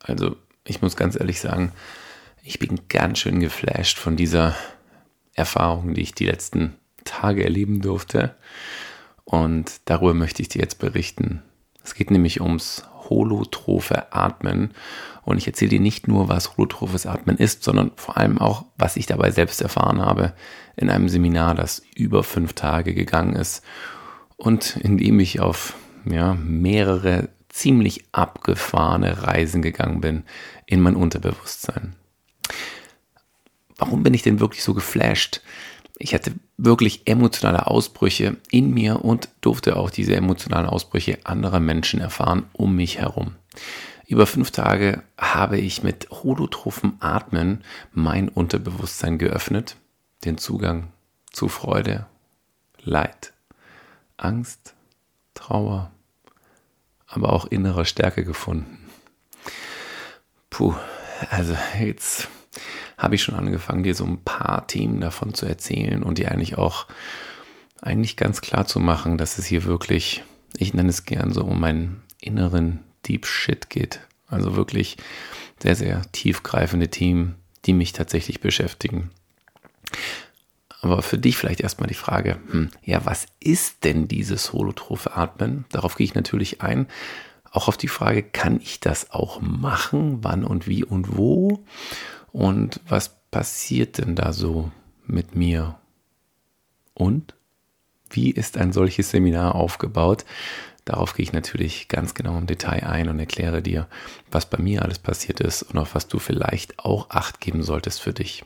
Also ich muss ganz ehrlich sagen, ich bin ganz schön geflasht von dieser Erfahrung, die ich die letzten Tage erleben durfte. Und darüber möchte ich dir jetzt berichten. Es geht nämlich ums holotrophe Atmen. Und ich erzähle dir nicht nur, was holotrophes Atmen ist, sondern vor allem auch, was ich dabei selbst erfahren habe in einem Seminar, das über fünf Tage gegangen ist und in dem ich auf ja, mehrere ziemlich abgefahrene Reisen gegangen bin in mein Unterbewusstsein. Warum bin ich denn wirklich so geflasht? Ich hatte wirklich emotionale Ausbrüche in mir und durfte auch diese emotionalen Ausbrüche anderer Menschen erfahren um mich herum. Über fünf Tage habe ich mit holotrophem Atmen mein Unterbewusstsein geöffnet, den Zugang zu Freude, Leid, Angst, Trauer, aber auch innerer Stärke gefunden. Puh, also jetzt habe ich schon angefangen, dir so ein paar Themen davon zu erzählen und dir eigentlich auch eigentlich ganz klar zu machen, dass es hier wirklich, ich nenne es gern so, um meinen inneren Deep Shit geht. Also wirklich sehr, sehr tiefgreifende Themen, die mich tatsächlich beschäftigen. Aber für dich vielleicht erstmal die Frage, hm, ja, was ist denn dieses holotrophe Atmen? Darauf gehe ich natürlich ein. Auch auf die Frage, kann ich das auch machen? Wann und wie und wo? Und was passiert denn da so mit mir? Und wie ist ein solches Seminar aufgebaut? Darauf gehe ich natürlich ganz genau im Detail ein und erkläre dir, was bei mir alles passiert ist und auf was du vielleicht auch acht geben solltest für dich.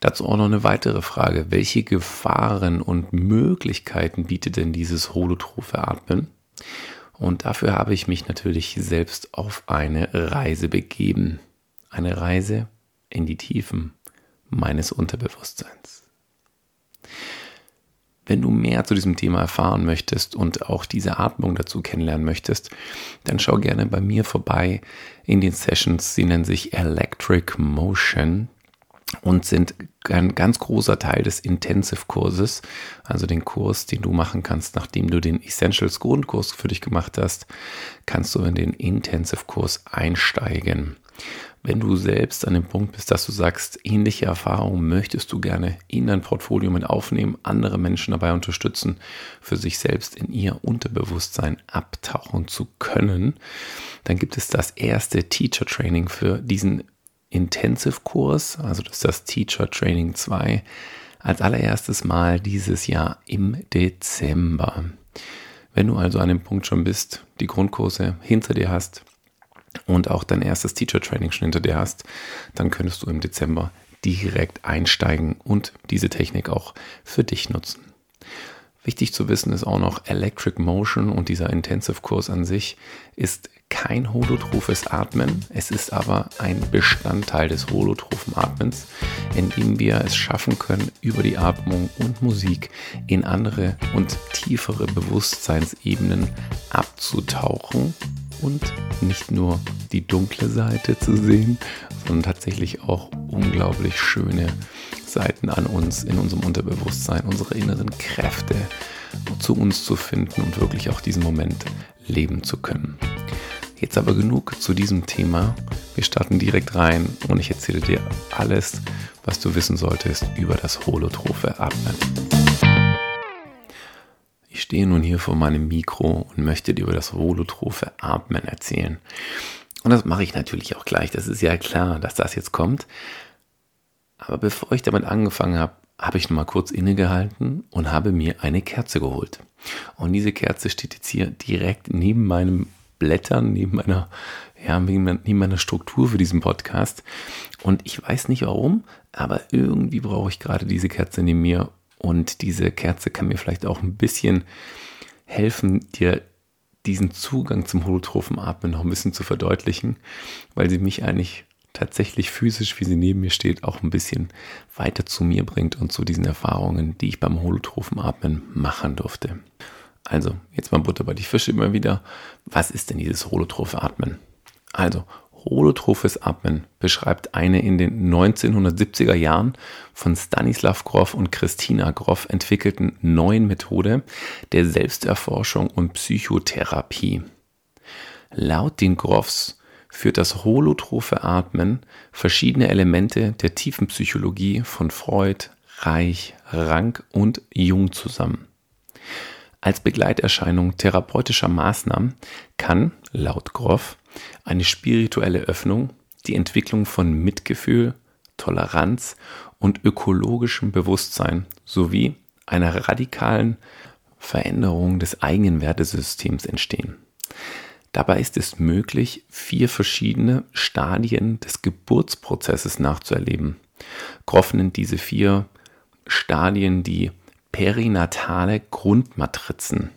Dazu auch noch eine weitere Frage. Welche Gefahren und Möglichkeiten bietet denn dieses holotrophe Atmen? Und dafür habe ich mich natürlich selbst auf eine Reise begeben. Eine Reise in die Tiefen meines Unterbewusstseins. Wenn du mehr zu diesem Thema erfahren möchtest und auch diese Atmung dazu kennenlernen möchtest, dann schau gerne bei mir vorbei in den Sessions. Sie nennen sich Electric Motion und sind ein ganz großer Teil des Intensive-Kurses, also den Kurs, den du machen kannst, nachdem du den Essentials Grundkurs für dich gemacht hast, kannst du in den Intensive-Kurs einsteigen. Wenn du selbst an dem Punkt bist, dass du sagst, ähnliche Erfahrungen möchtest du gerne in dein Portfolio mit aufnehmen, andere Menschen dabei unterstützen, für sich selbst in ihr Unterbewusstsein abtauchen zu können, dann gibt es das erste Teacher Training für diesen Intensive-Kurs, also das ist das Teacher Training 2, als allererstes Mal dieses Jahr im Dezember. Wenn du also an dem Punkt schon bist, die Grundkurse hinter dir hast, und auch dein erstes Teacher Training schon hinter dir hast, dann könntest du im Dezember direkt einsteigen und diese Technik auch für dich nutzen. Wichtig zu wissen ist auch noch Electric Motion und dieser Intensive Kurs an sich ist kein holotrophes Atmen. Es ist aber ein Bestandteil des holotrophen Atmens, indem wir es schaffen können, über die Atmung und Musik in andere und tiefere Bewusstseinsebenen abzutauchen und nicht nur die dunkle Seite zu sehen, sondern tatsächlich auch unglaublich schöne Seiten an uns, in unserem Unterbewusstsein, unsere inneren Kräfte zu uns zu finden und wirklich auch diesen Moment leben zu können. Jetzt aber genug zu diesem Thema. Wir starten direkt rein und ich erzähle dir alles, was du wissen solltest über das holotrophe Atmen. Ich stehe nun hier vor meinem Mikro und möchte dir über das holotrophe Atmen erzählen. Und das mache ich natürlich auch gleich. Das ist ja klar, dass das jetzt kommt. Aber bevor ich damit angefangen habe, habe ich nochmal kurz innegehalten und habe mir eine Kerze geholt. Und diese Kerze steht jetzt hier direkt neben meinem Blättern, neben meiner, ja, neben meiner Struktur für diesen Podcast. Und ich weiß nicht warum, aber irgendwie brauche ich gerade diese Kerze neben mir, und diese Kerze kann mir vielleicht auch ein bisschen helfen, dir diesen Zugang zum holotrophen Atmen noch ein bisschen zu verdeutlichen, weil sie mich eigentlich tatsächlich physisch, wie sie neben mir steht, auch ein bisschen weiter zu mir bringt und zu diesen Erfahrungen, die ich beim holotrophen Atmen machen durfte. Also, jetzt mal Butter bei die Fische immer wieder. Was ist denn dieses holotrophe Atmen? Also, Holotrophes Atmen beschreibt eine in den 1970er Jahren von Stanislav Grof und Christina Grof entwickelten neuen Methode der Selbsterforschung und Psychotherapie. Laut den Groffs führt das holotrophe Atmen verschiedene Elemente der tiefen Psychologie von Freud, Reich, Rank und Jung zusammen. Als Begleiterscheinung therapeutischer Maßnahmen kann, laut Groff, eine spirituelle Öffnung die Entwicklung von Mitgefühl, Toleranz und ökologischem Bewusstsein sowie einer radikalen Veränderung des eigenen Wertesystems entstehen. Dabei ist es möglich, vier verschiedene Stadien des Geburtsprozesses nachzuerleben. Groff nennt diese vier Stadien die perinatale Grundmatrizen.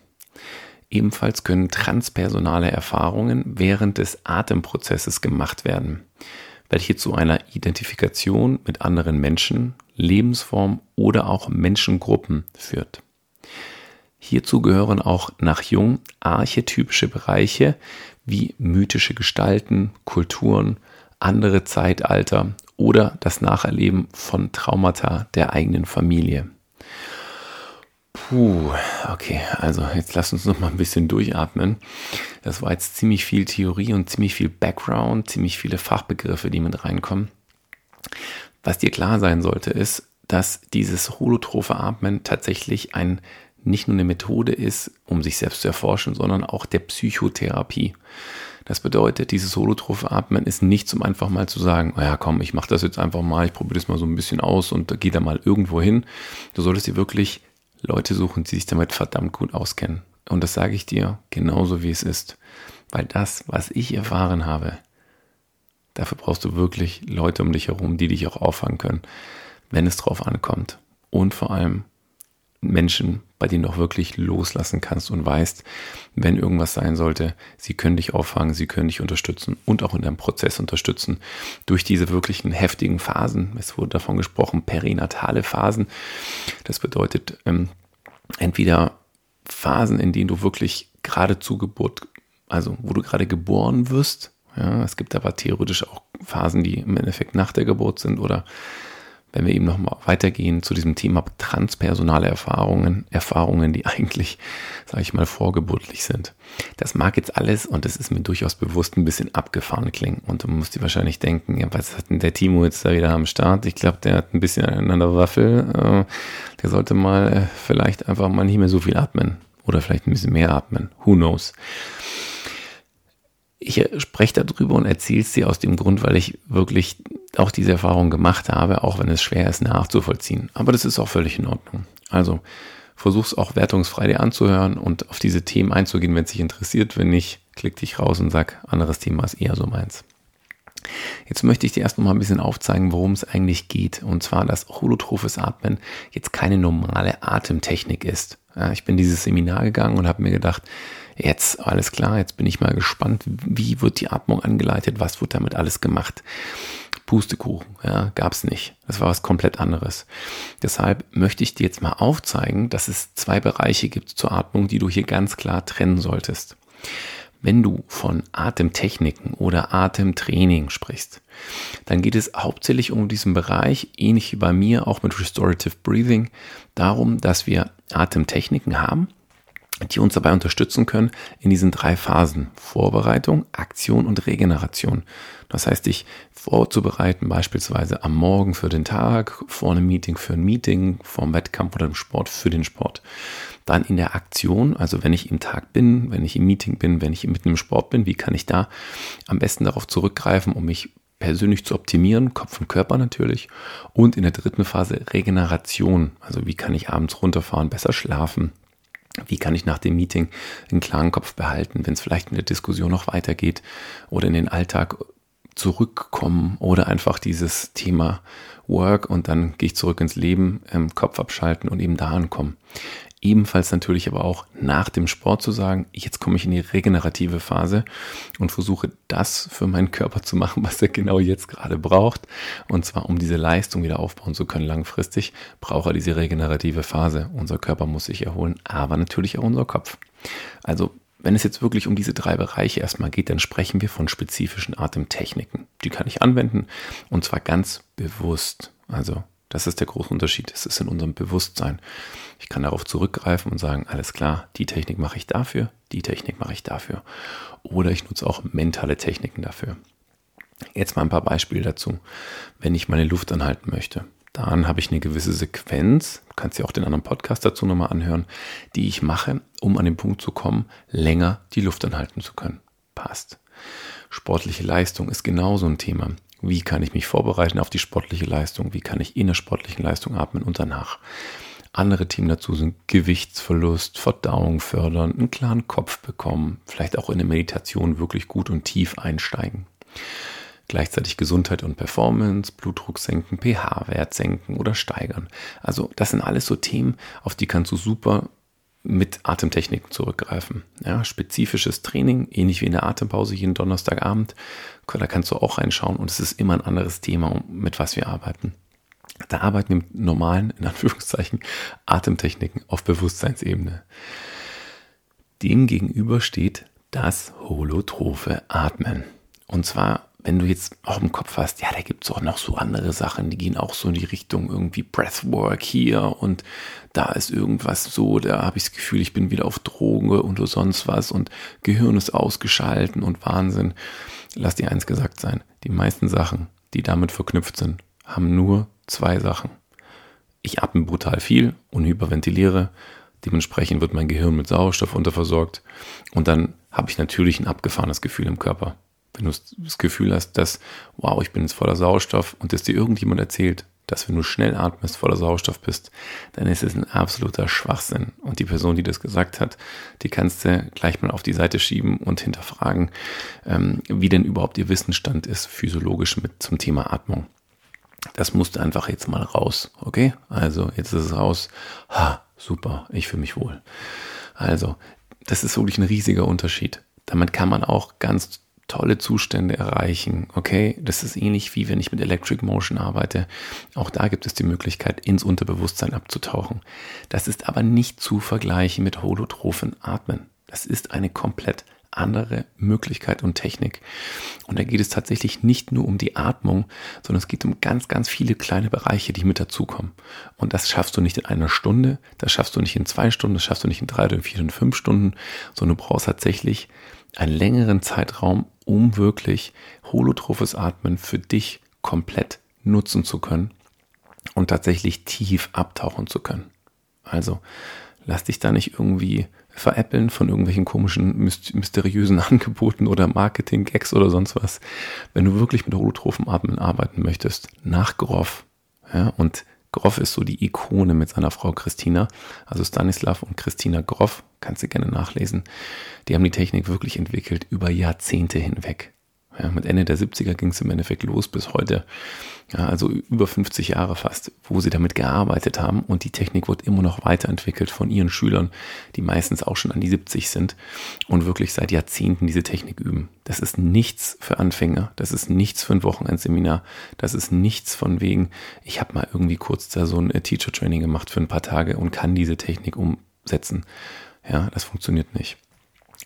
Ebenfalls können transpersonale Erfahrungen während des Atemprozesses gemacht werden, welche zu einer Identifikation mit anderen Menschen, Lebensformen oder auch Menschengruppen führt. Hierzu gehören auch nach Jung archetypische Bereiche wie mythische Gestalten, Kulturen, andere Zeitalter oder das Nacherleben von Traumata der eigenen Familie. Puh, okay, also jetzt lass uns noch mal ein bisschen durchatmen. Das war jetzt ziemlich viel Theorie und ziemlich viel Background, ziemlich viele Fachbegriffe, die mit reinkommen. Was dir klar sein sollte, ist, dass dieses holotrophe Atmen tatsächlich ein nicht nur eine Methode ist, um sich selbst zu erforschen, sondern auch der Psychotherapie. Das bedeutet, dieses holotrophe Atmen ist nicht zum einfach mal zu sagen, naja, komm, ich mache das jetzt einfach mal, ich probiere das mal so ein bisschen aus und gehe da mal irgendwo hin. Du solltest dir wirklich Leute suchen, die sich damit verdammt gut auskennen. Und das sage ich dir genauso, wie es ist. Weil das, was ich erfahren habe, dafür brauchst du wirklich Leute um dich herum, die dich auch auffangen können, wenn es drauf ankommt. Und vor allem Menschen, bei denen du auch wirklich loslassen kannst und weißt, wenn irgendwas sein sollte, sie können dich auffangen, sie können dich unterstützen und auch in deinem Prozess unterstützen. Durch diese wirklichen heftigen Phasen, es wurde davon gesprochen, perinatale Phasen. Das bedeutet ähm, entweder Phasen, in denen du wirklich gerade zu Geburt, also wo du gerade geboren wirst. Ja, es gibt aber theoretisch auch Phasen, die im Endeffekt nach der Geburt sind oder wenn wir eben nochmal weitergehen zu diesem Thema transpersonale Erfahrungen, Erfahrungen, die eigentlich, sage ich mal, vorgeburtlich sind. Das mag jetzt alles, und das ist mir durchaus bewusst, ein bisschen abgefahren klingen. Und du musst dir wahrscheinlich denken, ja, was hat denn der Timo jetzt da wieder am Start? Ich glaube, der hat ein bisschen an der Waffel. Äh, der sollte mal äh, vielleicht einfach mal nicht mehr so viel atmen. Oder vielleicht ein bisschen mehr atmen. Who knows? Ich spreche darüber und erzähle es dir aus dem Grund, weil ich wirklich auch diese Erfahrung gemacht habe, auch wenn es schwer ist nachzuvollziehen. Aber das ist auch völlig in Ordnung. Also versuch's auch wertungsfrei dir anzuhören und auf diese Themen einzugehen, wenn es dich interessiert. Wenn nicht, klick dich raus und sag, anderes Thema ist eher so meins. Jetzt möchte ich dir erst noch mal ein bisschen aufzeigen, worum es eigentlich geht. Und zwar, dass holotrophes Atmen jetzt keine normale Atemtechnik ist. Ich bin dieses Seminar gegangen und habe mir gedacht, jetzt alles klar, jetzt bin ich mal gespannt, wie wird die Atmung angeleitet, was wird damit alles gemacht. Pustekuchen, ja, gab's nicht. Das war was komplett anderes. Deshalb möchte ich dir jetzt mal aufzeigen, dass es zwei Bereiche gibt zur Atmung, die du hier ganz klar trennen solltest. Wenn du von Atemtechniken oder Atemtraining sprichst, dann geht es hauptsächlich um diesen Bereich, ähnlich wie bei mir auch mit Restorative Breathing, darum, dass wir Atemtechniken haben, die uns dabei unterstützen können in diesen drei Phasen. Vorbereitung, Aktion und Regeneration. Das heißt, dich vorzubereiten, beispielsweise am Morgen für den Tag, vor einem Meeting für ein Meeting, vor einem Wettkampf oder im Sport für den Sport. Dann in der Aktion, also wenn ich im Tag bin, wenn ich im Meeting bin, wenn ich mitten im Sport bin, wie kann ich da am besten darauf zurückgreifen, um mich persönlich zu optimieren, Kopf und Körper natürlich. Und in der dritten Phase Regeneration, also wie kann ich abends runterfahren, besser schlafen, wie kann ich nach dem Meeting einen klaren Kopf behalten, wenn es vielleicht in der Diskussion noch weitergeht oder in den Alltag zurückkommen oder einfach dieses Thema Work und dann gehe ich zurück ins Leben, ähm, Kopf abschalten und eben da ankommen. Ebenfalls natürlich aber auch nach dem Sport zu sagen, jetzt komme ich in die regenerative Phase und versuche das für meinen Körper zu machen, was er genau jetzt gerade braucht. Und zwar, um diese Leistung wieder aufbauen zu können langfristig, braucht er diese regenerative Phase. Unser Körper muss sich erholen, aber natürlich auch unser Kopf. Also wenn es jetzt wirklich um diese drei Bereiche erstmal geht, dann sprechen wir von spezifischen Atemtechniken. Die kann ich anwenden und zwar ganz bewusst. Also Das ist der große Unterschied. Es ist in unserem Bewusstsein. Ich kann darauf zurückgreifen und sagen, alles klar, die Technik mache ich dafür, die Technik mache ich dafür. Oder ich nutze auch mentale Techniken dafür. Jetzt mal ein paar Beispiele dazu. Wenn ich meine Luft anhalten möchte, dann habe ich eine gewisse Sequenz, kannst dir auch den anderen Podcast dazu nochmal anhören, die ich mache, um an den Punkt zu kommen, länger die Luft anhalten zu können. Passt. Sportliche Leistung ist genauso ein Thema. Wie kann ich mich vorbereiten auf die sportliche Leistung? Wie kann ich in der sportlichen Leistung atmen und danach? Andere Themen dazu sind Gewichtsverlust, Verdauung fördern, einen klaren Kopf bekommen, vielleicht auch in der Meditation wirklich gut und tief einsteigen. Gleichzeitig Gesundheit und Performance, Blutdruck senken, pH-Wert senken oder steigern. Also das sind alles so Themen, auf die kannst du super mit Atemtechniken zurückgreifen. Ja, spezifisches Training, ähnlich wie in der Atempause jeden Donnerstagabend, da kannst du auch reinschauen und es ist immer ein anderes Thema, mit was wir arbeiten. Da arbeiten wir mit normalen, in Anführungszeichen, Atemtechniken auf Bewusstseinsebene. Dem gegenüber steht das holotrophe Atmen. Und zwar wenn du jetzt auch im Kopf hast, ja, da gibt es auch noch so andere Sachen, die gehen auch so in die Richtung irgendwie Breathwork hier und da ist irgendwas so, da habe ich das Gefühl, ich bin wieder auf Drogen und sonst was und Gehirn ist ausgeschalten und Wahnsinn. Lass dir eins gesagt sein, die meisten Sachen, die damit verknüpft sind, haben nur zwei Sachen. Ich atme brutal viel und hyperventiliere, dementsprechend wird mein Gehirn mit Sauerstoff unterversorgt und dann habe ich natürlich ein abgefahrenes Gefühl im Körper wenn du das Gefühl hast, dass, wow, ich bin jetzt voller Sauerstoff und dass dir irgendjemand erzählt, dass wenn du schnell atmest, voller Sauerstoff bist, dann ist es ein absoluter Schwachsinn. Und die Person, die das gesagt hat, die kannst du gleich mal auf die Seite schieben und hinterfragen, ähm, wie denn überhaupt ihr Wissensstand ist, physiologisch mit zum Thema Atmung. Das musste einfach jetzt mal raus, okay? Also, jetzt ist es raus. Ha, super, ich fühle mich wohl. Also, das ist wirklich ein riesiger Unterschied. Damit kann man auch ganz tolle Zustände erreichen. Okay, das ist ähnlich wie wenn ich mit Electric Motion arbeite. Auch da gibt es die Möglichkeit, ins Unterbewusstsein abzutauchen. Das ist aber nicht zu vergleichen mit holotrophen Atmen. Das ist eine komplett andere Möglichkeit und Technik. Und da geht es tatsächlich nicht nur um die Atmung, sondern es geht um ganz, ganz viele kleine Bereiche, die mit dazukommen. Und das schaffst du nicht in einer Stunde, das schaffst du nicht in zwei Stunden, das schaffst du nicht in drei oder vier oder fünf Stunden, sondern du brauchst tatsächlich einen längeren Zeitraum, um wirklich holotrophes Atmen für dich komplett nutzen zu können und tatsächlich tief abtauchen zu können. Also lass dich da nicht irgendwie veräppeln von irgendwelchen komischen, mysteriösen Angeboten oder Marketing-Gags oder sonst was. Wenn du wirklich mit holotrophem Atmen arbeiten möchtest, nach Groff, ja, und Groff ist so die Ikone mit seiner Frau Christina, also Stanislav und Christina Groff, kannst du gerne nachlesen. Die haben die Technik wirklich entwickelt über Jahrzehnte hinweg. Ja, mit Ende der 70er ging es im Endeffekt los bis heute. Ja, also über 50 Jahre fast, wo sie damit gearbeitet haben und die Technik wird immer noch weiterentwickelt von ihren Schülern, die meistens auch schon an die 70 sind und wirklich seit Jahrzehnten diese Technik üben. Das ist nichts für Anfänger, das ist nichts für ein Wochenendseminar, das ist nichts von wegen, ich habe mal irgendwie kurz da so ein äh, Teacher Training gemacht für ein paar Tage und kann diese Technik umsetzen. Ja, das funktioniert nicht.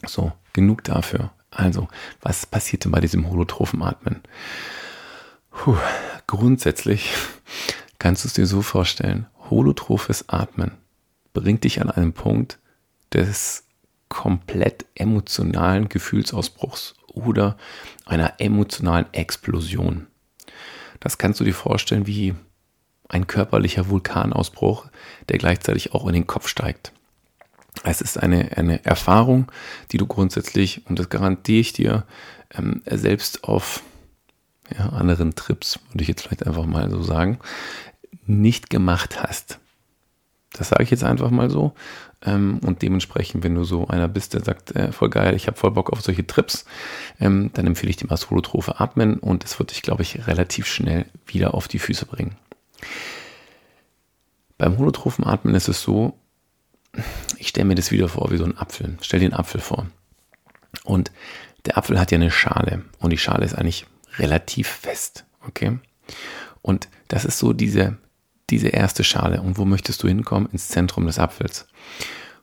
So, genug dafür. Also, was passiert denn bei diesem holotrophen Atmen? Puh, grundsätzlich kannst du es dir so vorstellen, holotrophes Atmen bringt dich an einen Punkt des komplett emotionalen Gefühlsausbruchs oder einer emotionalen Explosion. Das kannst du dir vorstellen wie ein körperlicher Vulkanausbruch, der gleichzeitig auch in den Kopf steigt. Es ist eine, eine Erfahrung, die du grundsätzlich, und das garantiere ich dir, ähm, selbst auf ja, anderen Trips, würde ich jetzt vielleicht einfach mal so sagen, nicht gemacht hast. Das sage ich jetzt einfach mal so. Ähm, und dementsprechend, wenn du so einer bist, der sagt, äh, voll geil, ich habe voll Bock auf solche Trips, ähm, dann empfehle ich dir mal das Holotrophe Atmen und es wird dich, glaube ich, relativ schnell wieder auf die Füße bringen. Beim holotrophen Atmen ist es so, ich stelle mir das wieder vor wie so ein Apfel. Stell dir einen Apfel vor. Und der Apfel hat ja eine Schale und die Schale ist eigentlich relativ fest. Okay? Und das ist so diese, diese erste Schale. Und wo möchtest du hinkommen? Ins Zentrum des Apfels.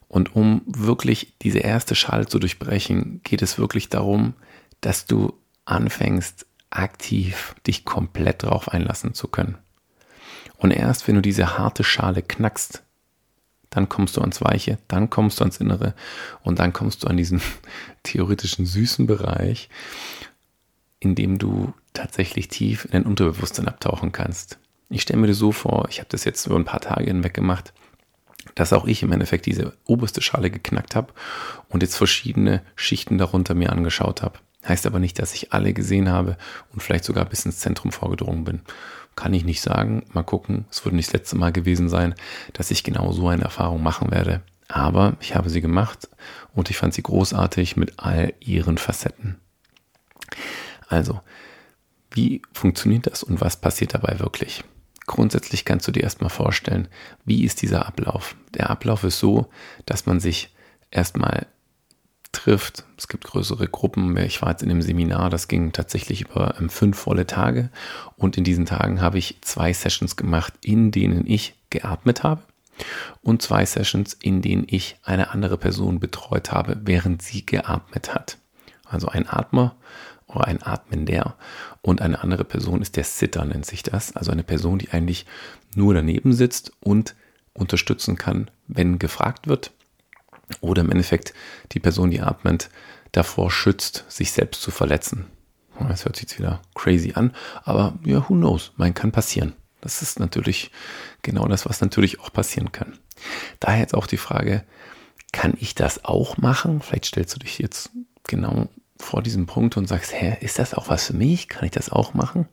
Und um wirklich diese erste Schale zu durchbrechen, geht es wirklich darum, dass du anfängst, aktiv dich komplett drauf einlassen zu können. Und erst wenn du diese harte Schale knackst, dann kommst du ans Weiche, dann kommst du ans Innere und dann kommst du an diesen theoretischen süßen Bereich, in dem du tatsächlich tief in dein Unterbewusstsein abtauchen kannst. Ich stelle mir das so vor, ich habe das jetzt über ein paar Tage hinweg gemacht, dass auch ich im Endeffekt diese oberste Schale geknackt habe und jetzt verschiedene Schichten darunter mir angeschaut habe. Heißt aber nicht, dass ich alle gesehen habe und vielleicht sogar bis ins Zentrum vorgedrungen bin. Kann ich nicht sagen. Mal gucken. Es wird nicht das letzte Mal gewesen sein, dass ich genau so eine Erfahrung machen werde. Aber ich habe sie gemacht und ich fand sie großartig mit all ihren Facetten. Also, wie funktioniert das und was passiert dabei wirklich? Grundsätzlich kannst du dir erstmal vorstellen, wie ist dieser Ablauf? Der Ablauf ist so, dass man sich erstmal trifft. Es gibt größere Gruppen. Ich war jetzt in dem Seminar, das ging tatsächlich über ähm, fünf volle Tage. Und in diesen Tagen habe ich zwei Sessions gemacht, in denen ich geatmet habe. Und zwei Sessions, in denen ich eine andere Person betreut habe, während sie geatmet hat. Also ein Atmer oder ein Atmender und eine andere Person ist der Sitter, nennt sich das. Also eine Person, die eigentlich nur daneben sitzt und unterstützen kann, wenn gefragt wird. Oder im Endeffekt die Person, die atmet, davor schützt, sich selbst zu verletzen. Das hört sich jetzt wieder crazy an, aber ja, who knows, man kann passieren. Das ist natürlich genau das, was natürlich auch passieren kann. Daher jetzt auch die Frage, kann ich das auch machen? Vielleicht stellst du dich jetzt genau vor diesem Punkt und sagst, hä, ist das auch was für mich? Kann ich das auch machen?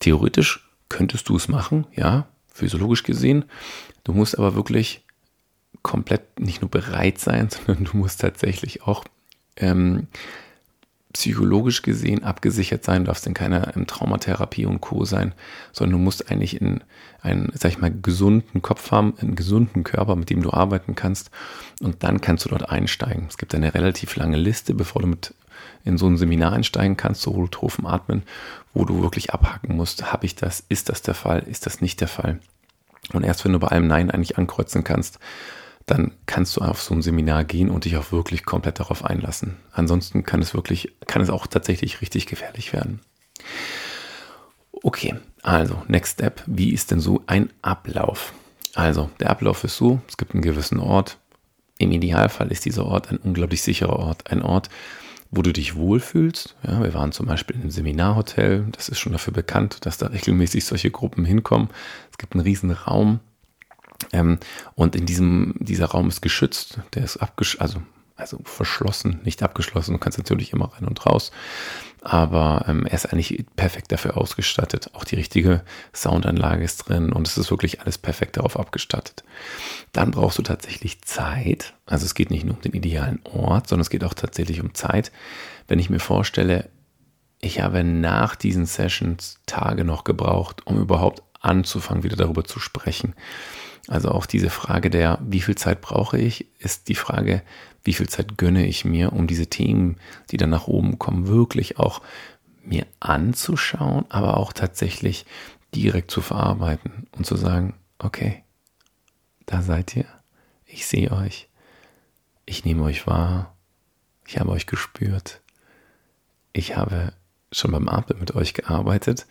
Theoretisch könntest du es machen, ja, physiologisch gesehen. Du musst aber wirklich komplett nicht nur bereit sein, sondern du musst tatsächlich auch ähm, psychologisch gesehen abgesichert sein, du darfst in keiner ähm, Traumatherapie und Co. sein, sondern du musst eigentlich in einen, sag ich mal, gesunden Kopf haben, einen gesunden Körper, mit dem du arbeiten kannst und dann kannst du dort einsteigen. Es gibt eine relativ lange Liste, bevor du mit in so ein Seminar einsteigen kannst, so holotrophen Atmen, wo du wirklich abhaken musst, habe ich das, ist das der Fall, ist das nicht der Fall. Und erst wenn du bei allem Nein eigentlich ankreuzen kannst, dann kannst du auf so ein Seminar gehen und dich auch wirklich komplett darauf einlassen. Ansonsten kann es wirklich, kann es auch tatsächlich richtig gefährlich werden. Okay, also Next Step. Wie ist denn so ein Ablauf? Also der Ablauf ist so, es gibt einen gewissen Ort. Im Idealfall ist dieser Ort ein unglaublich sicherer Ort. Ein Ort, wo du dich wohlfühlst. Ja, wir waren zum Beispiel in einem Seminarhotel. Das ist schon dafür bekannt, dass da regelmäßig solche Gruppen hinkommen. Es gibt einen riesen Raum, ähm, und in diesem, dieser Raum ist geschützt, der ist abgesch also, also verschlossen, nicht abgeschlossen. Du kannst natürlich immer rein und raus. Aber ähm, er ist eigentlich perfekt dafür ausgestattet. Auch die richtige Soundanlage ist drin und es ist wirklich alles perfekt darauf abgestattet. Dann brauchst du tatsächlich Zeit. Also es geht nicht nur um den idealen Ort, sondern es geht auch tatsächlich um Zeit. Wenn ich mir vorstelle, ich habe nach diesen Sessions Tage noch gebraucht, um überhaupt anzufangen, wieder darüber zu sprechen. Also auch diese Frage der, wie viel Zeit brauche ich, ist die Frage, wie viel Zeit gönne ich mir, um diese Themen, die dann nach oben kommen, wirklich auch mir anzuschauen, aber auch tatsächlich direkt zu verarbeiten und zu sagen, okay, da seid ihr, ich sehe euch, ich nehme euch wahr, ich habe euch gespürt, ich habe schon beim Atmen mit euch gearbeitet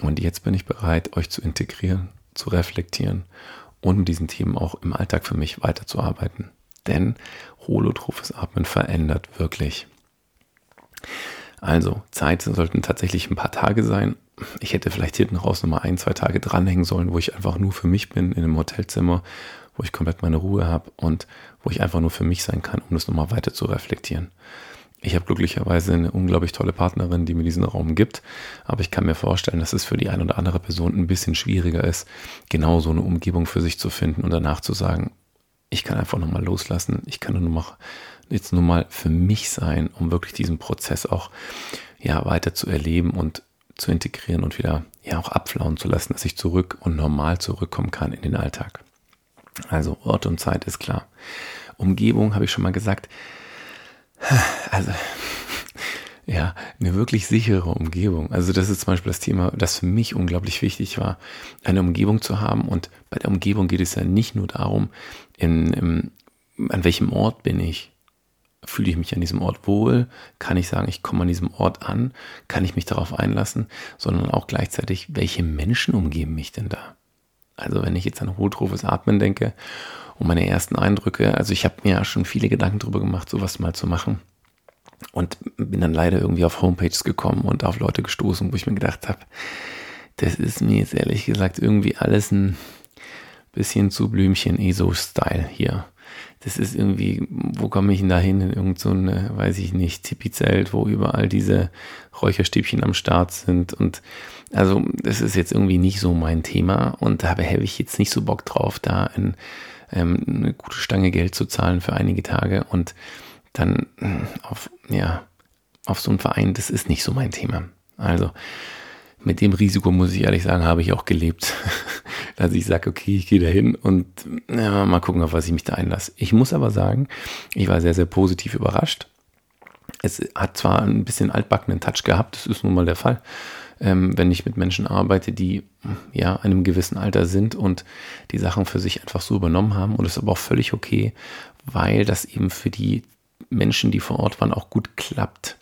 und jetzt bin ich bereit, euch zu integrieren, zu reflektieren und mit diesen Themen auch im Alltag für mich weiterzuarbeiten. Denn holotrophes Atmen verändert wirklich. Also, Zeit sollten tatsächlich ein paar Tage sein. Ich hätte vielleicht hinten raus nochmal ein, zwei Tage dranhängen sollen, wo ich einfach nur für mich bin in einem Hotelzimmer, wo ich komplett meine Ruhe habe und wo ich einfach nur für mich sein kann, um das nochmal weiter zu reflektieren. Ich habe glücklicherweise eine unglaublich tolle Partnerin, die mir diesen Raum gibt. Aber ich kann mir vorstellen, dass es für die eine oder andere Person ein bisschen schwieriger ist, genau so eine Umgebung für sich zu finden und danach zu sagen, ich kann einfach nochmal loslassen. Ich kann nur noch jetzt nur mal für mich sein, um wirklich diesen Prozess auch ja weiter zu erleben und zu integrieren und wieder ja auch abflauen zu lassen, dass ich zurück und normal zurückkommen kann in den Alltag. Also Ort und Zeit ist klar. Umgebung habe ich schon mal gesagt, also, ja, eine wirklich sichere Umgebung. Also das ist zum Beispiel das Thema, das für mich unglaublich wichtig war, eine Umgebung zu haben. Und bei der Umgebung geht es ja nicht nur darum, in, in, an welchem Ort bin ich. Fühle ich mich an diesem Ort wohl? Kann ich sagen, ich komme an diesem Ort an? Kann ich mich darauf einlassen? Sondern auch gleichzeitig, welche Menschen umgeben mich denn da? Also wenn ich jetzt an holotrophes Atmen denke und meine ersten Eindrücke, also ich habe mir ja schon viele Gedanken darüber gemacht, sowas mal zu machen. Und bin dann leider irgendwie auf Homepages gekommen und auf Leute gestoßen, wo ich mir gedacht habe, das ist mir jetzt ehrlich gesagt irgendwie alles ein bisschen zu Blümchen-ESO-Style hier. Das ist irgendwie, wo komme ich denn da hin? In irgend so weiß ich nicht, Tipi-Zelt, wo überall diese Räucherstäbchen am Start sind. Und also, das ist jetzt irgendwie nicht so mein Thema. Und da habe ich jetzt nicht so Bock drauf, da ein, ähm, eine gute Stange Geld zu zahlen für einige Tage und dann hm, auf, ja, auf so einen Verein, das ist nicht so mein Thema. Also, mit dem Risiko, muss ich ehrlich sagen, habe ich auch gelebt. dass ich sage, okay, ich gehe da hin und ja, mal gucken, auf was ich mich da einlasse. Ich muss aber sagen, ich war sehr, sehr positiv überrascht. Es hat zwar ein bisschen altbackenen Touch gehabt, das ist nun mal der Fall, ähm, wenn ich mit Menschen arbeite, die ja einem gewissen Alter sind und die Sachen für sich einfach so übernommen haben. Und das ist aber auch völlig okay, weil das eben für die Menschen, die vor Ort waren, auch gut klappt.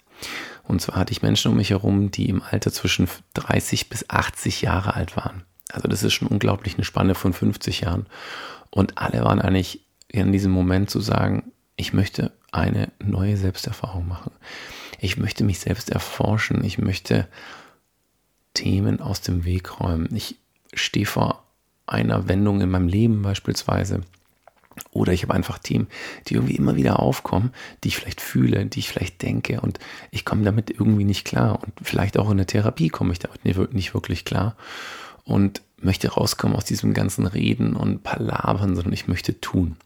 Und zwar hatte ich Menschen um mich herum, die im Alter zwischen 30 bis 80 Jahre alt waren. Also das ist schon unglaublich eine Spanne von 50 Jahren. Und alle waren eigentlich in diesem Moment zu sagen, ich möchte eine neue Selbsterfahrung machen. Ich möchte mich selbst erforschen. Ich möchte Themen aus dem Weg räumen. Ich stehe vor einer Wendung in meinem Leben beispielsweise oder ich habe einfach Themen, die irgendwie immer wieder aufkommen, die ich vielleicht fühle, die ich vielleicht denke und ich komme damit irgendwie nicht klar. Und vielleicht auch in der Therapie komme ich damit nicht wirklich klar und möchte rauskommen aus diesem ganzen Reden und Palavern, sondern ich möchte tun.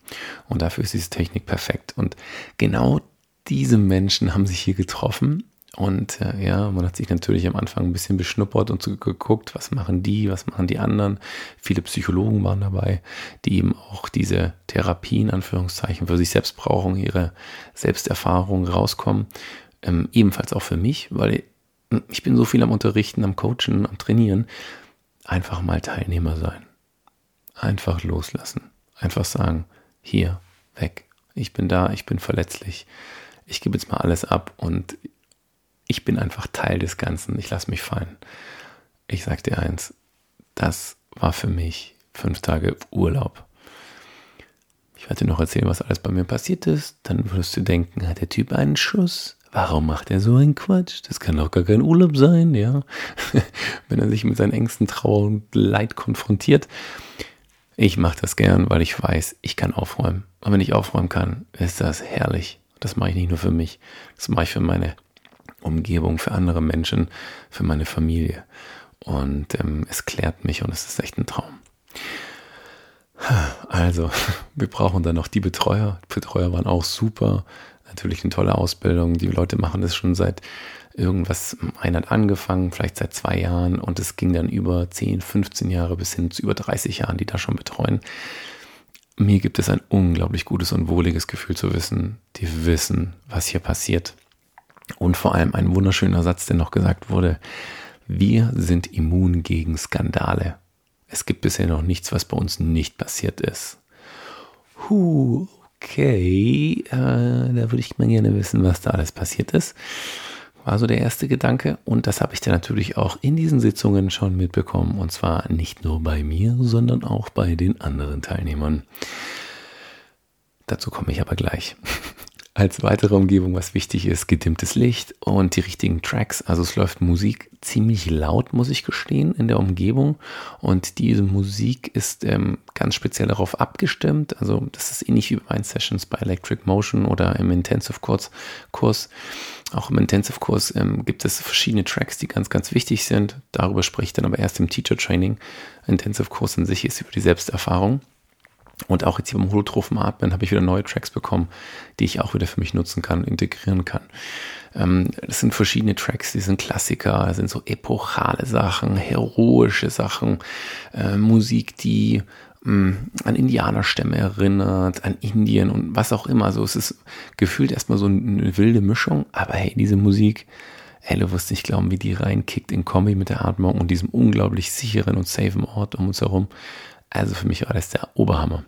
Und dafür ist diese Technik perfekt. Und genau diese Menschen haben sich hier getroffen und äh, ja, man hat sich natürlich am Anfang ein bisschen beschnuppert und so geguckt, was machen die, was machen die anderen. Viele Psychologen waren dabei, die eben auch diese Therapie in Anführungszeichen für sich selbst brauchen, ihre Selbsterfahrung rauskommen. Ähm, ebenfalls auch für mich, weil ich bin so viel am Unterrichten, am Coachen, am Trainieren. Einfach mal Teilnehmer sein. Einfach loslassen. Einfach sagen, hier, weg. Ich bin da, ich bin verletzlich. Ich gebe jetzt mal alles ab und ich bin einfach Teil des Ganzen. Ich lasse mich fallen. Ich sag dir eins, das war für mich fünf Tage Urlaub. Ich werde dir noch erzählen, was alles bei mir passiert ist. Dann würdest du denken, hat der Typ einen Schuss? Warum macht er so einen Quatsch? Das kann doch gar kein Urlaub sein, ja. Wenn er sich mit seinen Ängsten, Trauer und Leid konfrontiert. Ich mache das gern, weil ich weiß, ich kann aufräumen. Und wenn ich aufräumen kann, ist das herrlich. Das mache ich nicht nur für mich, das mache ich für meine Umgebung, für andere Menschen, für meine Familie. Und ähm, es klärt mich und es ist echt ein Traum. Also, wir brauchen dann noch die Betreuer. Die Betreuer waren auch super. Natürlich eine tolle Ausbildung. Die Leute machen das schon seit irgendwas, einer hat angefangen, vielleicht seit zwei Jahren und es ging dann über 10, 15 Jahre bis hin zu über 30 Jahren, die da schon betreuen. Mir gibt es ein unglaublich gutes und wohliges Gefühl zu wissen, die wissen, was hier passiert. Und vor allem ein wunderschöner Satz, der noch gesagt wurde, wir sind immun gegen Skandale. Es gibt bisher noch nichts, was bei uns nicht passiert ist. Huh, okay, äh, da würde ich mal gerne wissen, was da alles passiert ist. War so der erste Gedanke. Und das habe ich dann natürlich auch in diesen Sitzungen schon mitbekommen. Und zwar nicht nur bei mir, sondern auch bei den anderen Teilnehmern. Dazu komme ich aber gleich. Als weitere Umgebung, was wichtig ist, gedimmtes Licht und die richtigen Tracks. Also es läuft Musik ziemlich laut, muss ich gestehen, in der Umgebung. Und diese Musik ist ähm, ganz speziell darauf abgestimmt. Also das ist ähnlich wie bei Sessions bei Electric Motion oder im Intensive Kurs. Auch im Intensive Kurs ähm, gibt es verschiedene Tracks, die ganz, ganz wichtig sind. Darüber spreche ich dann aber erst im Teacher Training. Intensive Kurs in sich ist über die Selbsterfahrung. Und auch jetzt hier beim holotrophen Atmen habe ich wieder neue Tracks bekommen, die ich auch wieder für mich nutzen kann, integrieren kann. Ähm, das sind verschiedene Tracks, die sind Klassiker, das sind so epochale Sachen, heroische Sachen, äh, Musik, die mh, mm, an Indianerstämme erinnert, an Indien und was auch immer. Also es ist gefühlt erstmal so eine wilde Mischung, aber hey, diese Musik, hey, du wirst nicht glauben, wie die reinkickt in Kombi mit der Atmung und diesem unglaublich sicheren und safen Ort um uns herum. Also für mich war das der Oberhammer.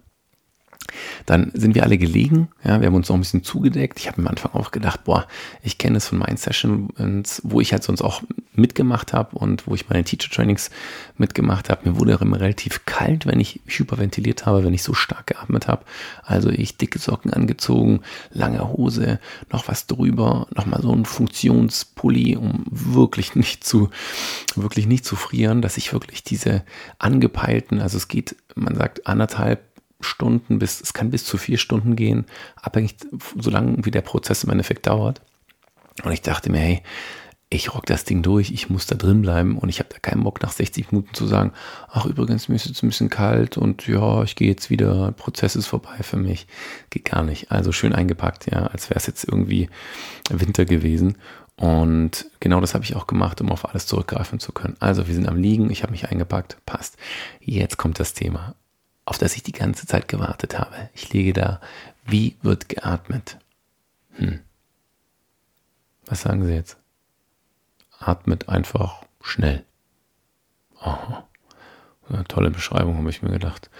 Dann sind wir alle gelegen, ja, wir haben uns noch ein bisschen zugedeckt. Ich habe am Anfang auch gedacht, boah, ich kenne es von meinen Sessions, wo ich halt sonst auch mitgemacht habe und wo ich meine Teacher Trainings mitgemacht habe. Mir wurde immer relativ kalt, wenn ich hyperventiliert habe, wenn ich so stark geatmet habe. Also ich dicke Socken angezogen, lange Hose, noch was drüber, nochmal so ein Funktionspulli, um wirklich nicht zu, wirklich nicht zu frieren, dass ich wirklich diese angepeilten, also es geht, man sagt anderthalb Stunden bis, es kann bis zu vier Stunden gehen, abhängig, solange wie der Prozess im Endeffekt dauert. Und ich dachte mir, hey, ich rock das Ding durch, ich muss da drin bleiben und ich habe da keinen Bock nach 60 Minuten zu sagen, ach übrigens, mir ist jetzt ein bisschen kalt und ja, ich gehe jetzt wieder, Prozess ist vorbei für mich. Geht gar nicht. Also schön eingepackt, ja, als wäre es jetzt irgendwie Winter gewesen. Und genau das habe ich auch gemacht, um auf alles zurückgreifen zu können. Also wir sind am Liegen, ich habe mich eingepackt, passt. Jetzt kommt das Thema auf das ich die ganze Zeit gewartet habe. Ich liege da. Wie wird geatmet? Hm. Was sagen Sie jetzt? Atmet einfach schnell. Aha. Eine tolle Beschreibung, habe ich mir gedacht.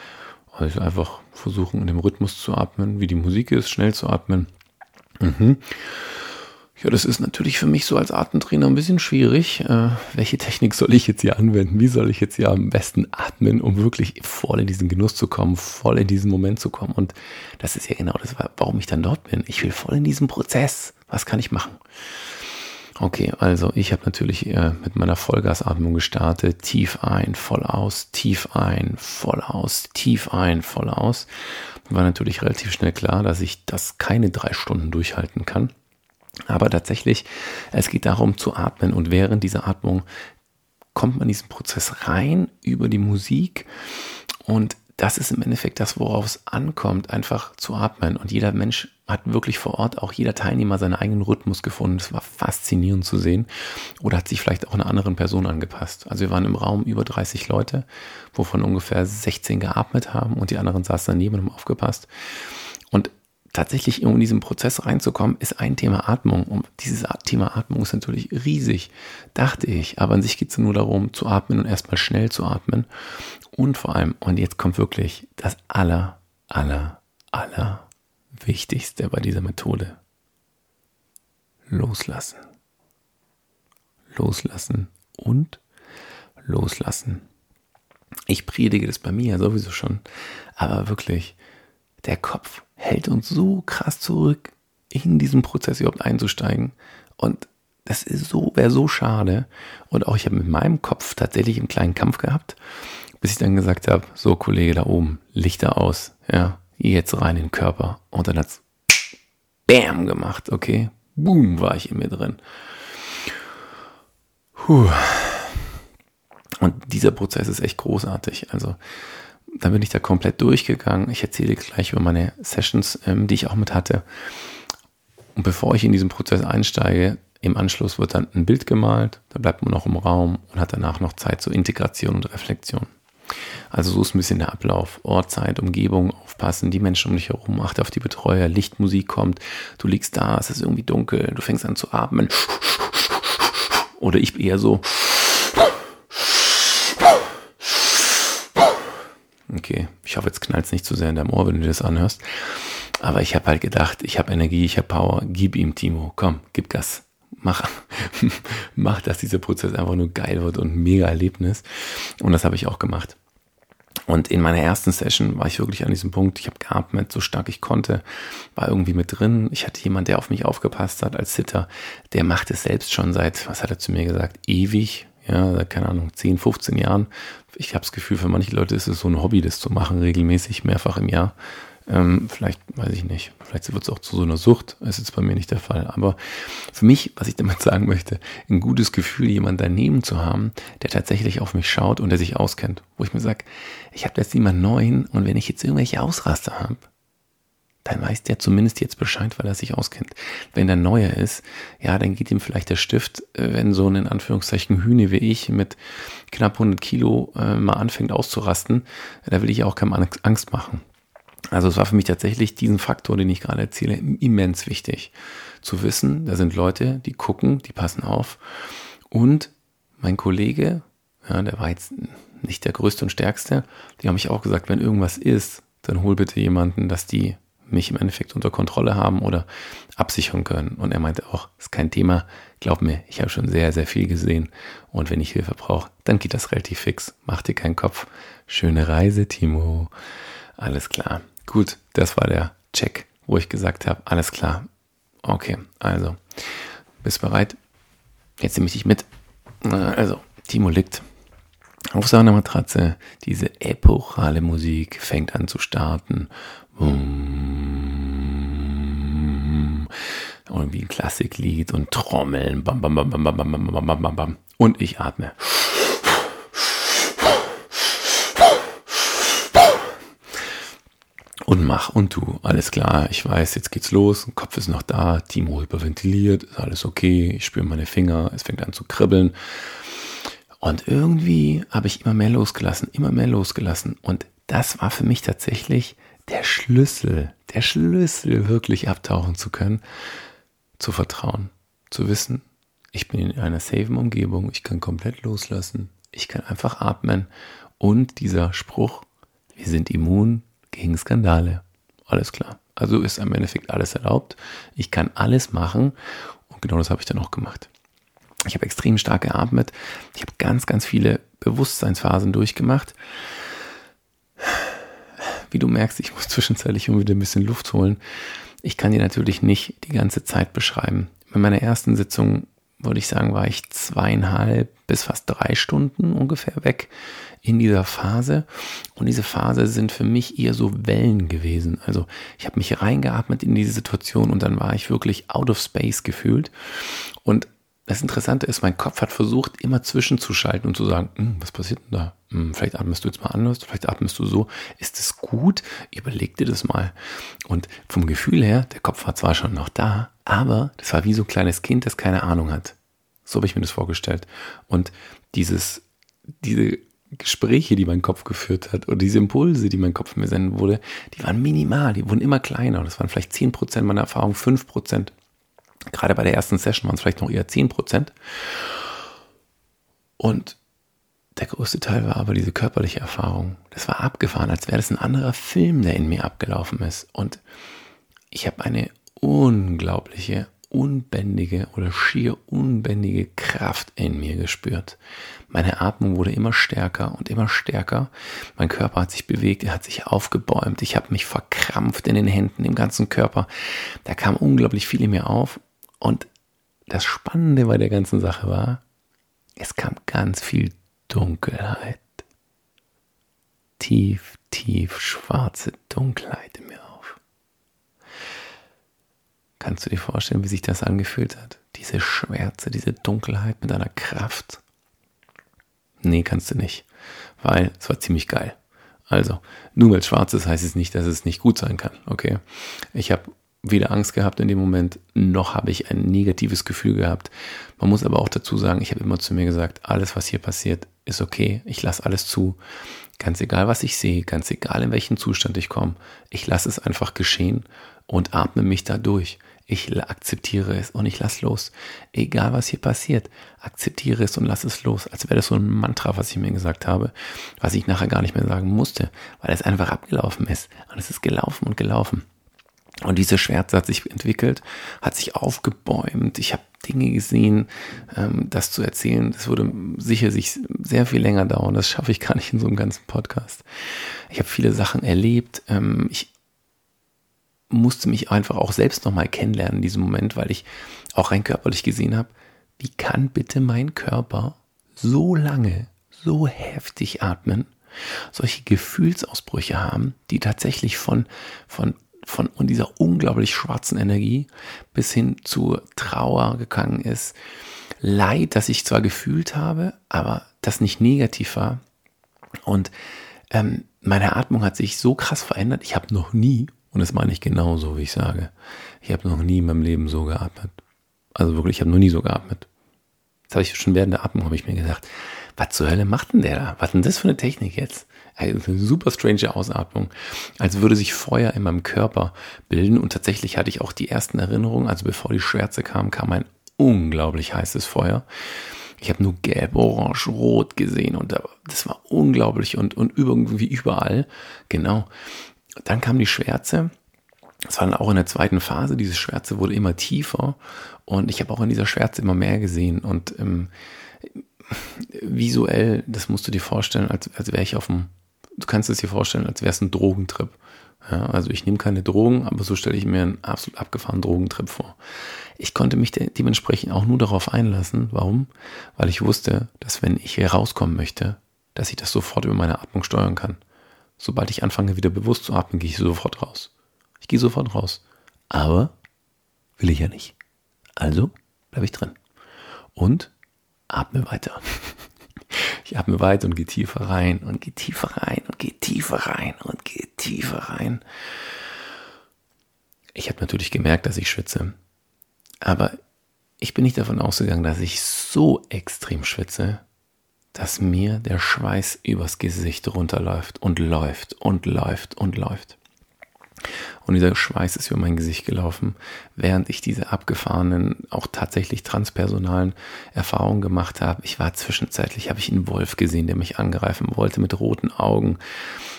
Also einfach versuchen, in dem Rhythmus zu atmen, wie die Musik ist, schnell zu atmen. Mhm. Ja, das ist natürlich für mich so als Atemtrainer ein bisschen schwierig. Äh, welche Technik soll ich jetzt hier anwenden? Wie soll ich jetzt hier am besten atmen, um wirklich voll in diesen Genuss zu kommen, voll in diesen Moment zu kommen? Und das ist ja genau das, warum ich dann dort bin. Ich will voll in diesem Prozess. Was kann ich machen? Okay, also ich habe natürlich äh, mit meiner Vollgasatmung gestartet. Tief ein, voll aus, tief ein, voll aus, tief ein, voll aus. War natürlich relativ schnell klar, dass ich das keine drei Stunden durchhalten kann. Aber tatsächlich, es geht darum zu atmen und während dieser Atmung kommt man in diesen Prozess rein über die Musik und das ist im Endeffekt das, worauf es ankommt, einfach zu atmen. Und jeder Mensch hat wirklich vor Ort, auch jeder Teilnehmer, seinen eigenen Rhythmus gefunden. Das war faszinierend zu sehen. Oder hat sich vielleicht auch einer anderen Person angepasst. Also wir waren im Raum über 30 Leute, wovon ungefähr 16 geatmet haben und die anderen saßen daneben und haben aufgepasst. Und tatsächlich um in diesen Prozess reinzukommen, ist ein Thema Atmung. Und dieses Thema Atmung ist natürlich riesig, dachte ich. Aber an sich geht es nur darum, zu atmen und erstmal schnell zu atmen. Und vor allem, und jetzt kommt wirklich das aller, aller, aller Wichtigste bei dieser Methode. Loslassen. Loslassen und loslassen. Ich predige das bei mir sowieso schon, aber wirklich, der Kopf hält uns so krass zurück, in diesen Prozess überhaupt einzusteigen. Und das ist so, wäre so schade. Und auch ich habe mit meinem Kopf tatsächlich einen kleinen Kampf gehabt, bis ich dann gesagt habe, so Kollege da oben, Lichter aus, ja, jetzt rein in den Körper. Und dann hat's Bam gemacht, okay. Boom, war ich in mir drin. Puh. Und dieser Prozess ist echt großartig. Also dann bin ich da komplett durchgegangen. Ich erzähle gleich über meine Sessions, ähm, die ich auch mit hatte. Und bevor ich in diesen Prozess einsteige, im Anschluss wird dann ein Bild gemalt, da bleibt man noch im Raum und hat danach noch Zeit zur Integration und Reflexion. Also so ist ein bisschen der Ablauf. Ort, Zeit, Umgebung, aufpassen, die Menschen um dich herum, achte auf die Betreuer, Lichtmusik kommt, du liegst da, es ist irgendwie dunkel, du fängst an zu atmen. Oder ich eher so Okay, ich hoffe, jetzt knallt es nicht zu sehr in deinem Ohr, wenn du das anhörst. Aber ich habe halt gedacht, ich habe Energie, ich habe Power. Gib ihm, Timo. Komm, gib Gas. Mach, mach, dass dieser Prozess einfach nur geil wird und mega Erlebnis. Und das habe ich auch gemacht. Und in meiner ersten Session war ich wirklich an diesem Punkt, ich habe geatmet, so stark ich konnte, war irgendwie mit drin. Ich hatte jemand, der auf mich aufgepasst hat als Sitter, der macht es selbst schon seit, was hat er zu mir gesagt, ewig, ja, keine Ahnung, 10, 15 Jahren. Ich habe das Gefühl, für manche Leute ist es so ein Hobby, das zu machen, regelmäßig, mehrfach im Jahr. Ähm, vielleicht, weiß ich nicht, vielleicht wird es auch zu so einer Sucht, ist jetzt bei mir nicht der Fall. Aber für mich, was ich damit sagen möchte, ein gutes Gefühl, jemanden daneben zu haben, der tatsächlich auf mich schaut und der sich auskennt. Wo ich mir sage, ich habe jetzt jemanden neuen und wenn ich jetzt irgendwelche Ausraster habe, dann weiß der zumindest jetzt Bescheid, weil er sich auskennt. Wenn der Neuer ist, ja, dann geht ihm vielleicht der Stift, äh, wenn so ein in Anführungszeichen Hühne wie ich mit knapp 100 Kilo äh, mal anfängt auszurasten, da will ich auch keinem Angst machen. Also es war für mich tatsächlich diesen Faktor, den ich gerade erzähle, immens wichtig. Zu wissen, da sind Leute, die gucken, die passen auf. Und mein Kollege, ja, der war jetzt nicht der größte und stärkste, die haben mich auch gesagt, wenn irgendwas ist, dann hol bitte jemanden, dass die mich im Endeffekt unter Kontrolle haben oder absichern können. Und er meinte auch, ist kein Thema. Glaub mir, ich habe schon sehr, sehr viel gesehen. Und wenn ich Hilfe brauche, dann geht das relativ fix. Mach dir keinen Kopf. Schöne Reise, Timo. Alles klar. Gut, das war der Check, wo ich gesagt habe, alles klar. Okay, also, bist bereit? Jetzt nehme ich dich mit. Also, Timo liegt auf seiner Matratze. Diese epochale Musik fängt an zu starten. Und wie ein Klassiklied und Trommeln. Bam, bam, bam, bam, bam, bam, bam, bam, bam, bam. Und ich atme. und mach und tu. Alles klar, ich weiß, jetzt geht's los, Kopf ist noch da, Timo hyperventiliert, ist alles okay, ich spüre meine Finger, es fängt an zu kribbeln. Und irgendwie habe ich immer mehr losgelassen, immer mehr losgelassen. Und das war für mich tatsächlich der Schlüssel, der Schlüssel, wirklich abtauchen zu können, zu vertrauen, zu wissen, ich bin in einer safen Umgebung, ich kann komplett loslassen, ich kann einfach atmen. Und dieser Spruch, wir sind immun gegen Skandale. Alles klar. Also ist im Endeffekt alles erlaubt. Ich kann alles machen und genau das habe ich dann auch gemacht. Ich habe extrem stark geatmet. Ich habe ganz, ganz viele Bewusstseinsphasen durchgemacht. Wie du merkst, ich muss zwischenzeitlich immer wieder ein bisschen Luft holen. Ich kann dir natürlich nicht die ganze Zeit beschreiben. Bei meiner ersten Sitzung würde ich sagen, war ich zweieinhalb bis fast drei Stunden ungefähr weg in dieser Phase. Und diese Phase sind für mich eher so Wellen gewesen. Also ich habe mich reingeatmet in diese Situation und dann war ich wirklich out of space gefühlt. Und das Interessante ist, mein Kopf hat versucht, immer zwischenzuschalten und zu sagen, hm, was passiert denn da? Hm, vielleicht atmest du jetzt mal anders, vielleicht atmest du so. Ist es gut? Überleg dir das mal. Und vom Gefühl her, der Kopf war zwar schon noch da, aber das war wie so ein kleines Kind, das keine Ahnung hat. So habe ich mir das vorgestellt. Und dieses, diese Gespräche, die mein Kopf geführt hat, oder diese Impulse, die mein Kopf mir senden wurde, die waren minimal, die wurden immer kleiner. Das waren vielleicht 10% meiner Erfahrung, 5%. Gerade bei der ersten Session waren es vielleicht noch eher 10 Prozent. Und der größte Teil war aber diese körperliche Erfahrung. Das war abgefahren, als wäre das ein anderer Film, der in mir abgelaufen ist. Und ich habe eine unglaubliche, unbändige oder schier unbändige Kraft in mir gespürt. Meine Atmung wurde immer stärker und immer stärker. Mein Körper hat sich bewegt, er hat sich aufgebäumt. Ich habe mich verkrampft in den Händen, im ganzen Körper. Da kam unglaublich viel in mir auf und das Spannende bei der ganzen Sache war, es kam ganz viel Dunkelheit. Tief, tief schwarze Dunkelheit in mir auf. Kannst du dir vorstellen, wie sich das angefühlt hat? Diese Schwärze, diese Dunkelheit mit einer Kraft. Nee, kannst du nicht. Weil es war ziemlich geil. Also, nur weil es schwarz ist, heißt es nicht, dass es nicht gut sein kann. Okay. Ich habe weder Angst gehabt in dem Moment, noch habe ich ein negatives Gefühl gehabt. Man muss aber auch dazu sagen, ich habe immer zu mir gesagt, alles, was hier passiert, ist okay. Ich lasse alles zu. Ganz egal, was ich sehe, ganz egal, in welchen Zustand ich komme. Ich lasse es einfach geschehen und atme mich da durch. Ich akzeptiere es und ich lasse los. Egal, was hier passiert, akzeptiere es und lass es los. Als wäre das so ein Mantra, was ich mir gesagt habe, was ich nachher gar nicht mehr sagen musste, weil es einfach abgelaufen ist. Und es ist gelaufen und gelaufen. Und diese Schwärze hat sich entwickelt, hat sich aufgebäumt. Ich habe Dinge gesehen, ähm, das zu erzählen, das würde sicher sich sehr viel länger dauern. Das schaffe ich gar nicht in so einem ganzen Podcast. Ich habe viele Sachen erlebt. Ähm, ich musste mich einfach auch selbst nochmal kennenlernen in diesem Moment, weil ich auch rein körperlich gesehen habe, wie kann bitte mein Körper so lange, so heftig atmen, solche Gefühlsausbrüche haben, die tatsächlich von, von von dieser unglaublich schwarzen Energie bis hin zu Trauer gegangen ist. Leid, das ich zwar gefühlt habe, aber das nicht negativ war. Und ähm, meine Atmung hat sich so krass verändert. Ich habe noch nie, und das meine ich genauso, wie ich sage, ich habe noch nie in meinem Leben so geatmet. Also wirklich, ich habe noch nie so geatmet. Das habe ich schon während der Atmung, habe ich mir gedacht, was zur Hölle macht denn der da? Was denn das für eine Technik jetzt? Eine super strange Ausatmung, als würde sich Feuer in meinem Körper bilden. Und tatsächlich hatte ich auch die ersten Erinnerungen, also bevor die Schwärze kam, kam ein unglaublich heißes Feuer. Ich habe nur gelb, orange, rot gesehen und das war unglaublich und, und irgendwie überall. Genau. dann kam die Schwärze. Es war dann auch in der zweiten Phase. Diese Schwärze wurde immer tiefer und ich habe auch in dieser Schwärze immer mehr gesehen und ähm, visuell, das musst du dir vorstellen, als, als wäre ich auf dem, du kannst es dir vorstellen, als wäre es ein Drogentrip. Ja, also ich nehme keine Drogen, aber so stelle ich mir einen absolut abgefahrenen Drogentrip vor. Ich konnte mich de dementsprechend auch nur darauf einlassen. Warum? Weil ich wusste, dass wenn ich hier rauskommen möchte, dass ich das sofort über meine Atmung steuern kann. Sobald ich anfange, wieder bewusst zu atmen, gehe ich sofort raus. Ich gehe sofort raus. Aber will ich ja nicht. Also bleibe ich drin. Und atme weiter. Ich atme weiter und gehe tiefer rein und gehe tiefer rein und gehe tiefer rein und gehe tiefer rein. Ich habe natürlich gemerkt, dass ich schwitze. Aber ich bin nicht davon ausgegangen, dass ich so extrem schwitze, dass mir der Schweiß übers Gesicht runterläuft und läuft und läuft und läuft. Und dieser Schweiß ist über mein Gesicht gelaufen, während ich diese abgefahrenen, auch tatsächlich transpersonalen Erfahrungen gemacht habe. Ich war zwischenzeitlich, habe ich einen Wolf gesehen, der mich angreifen wollte mit roten Augen.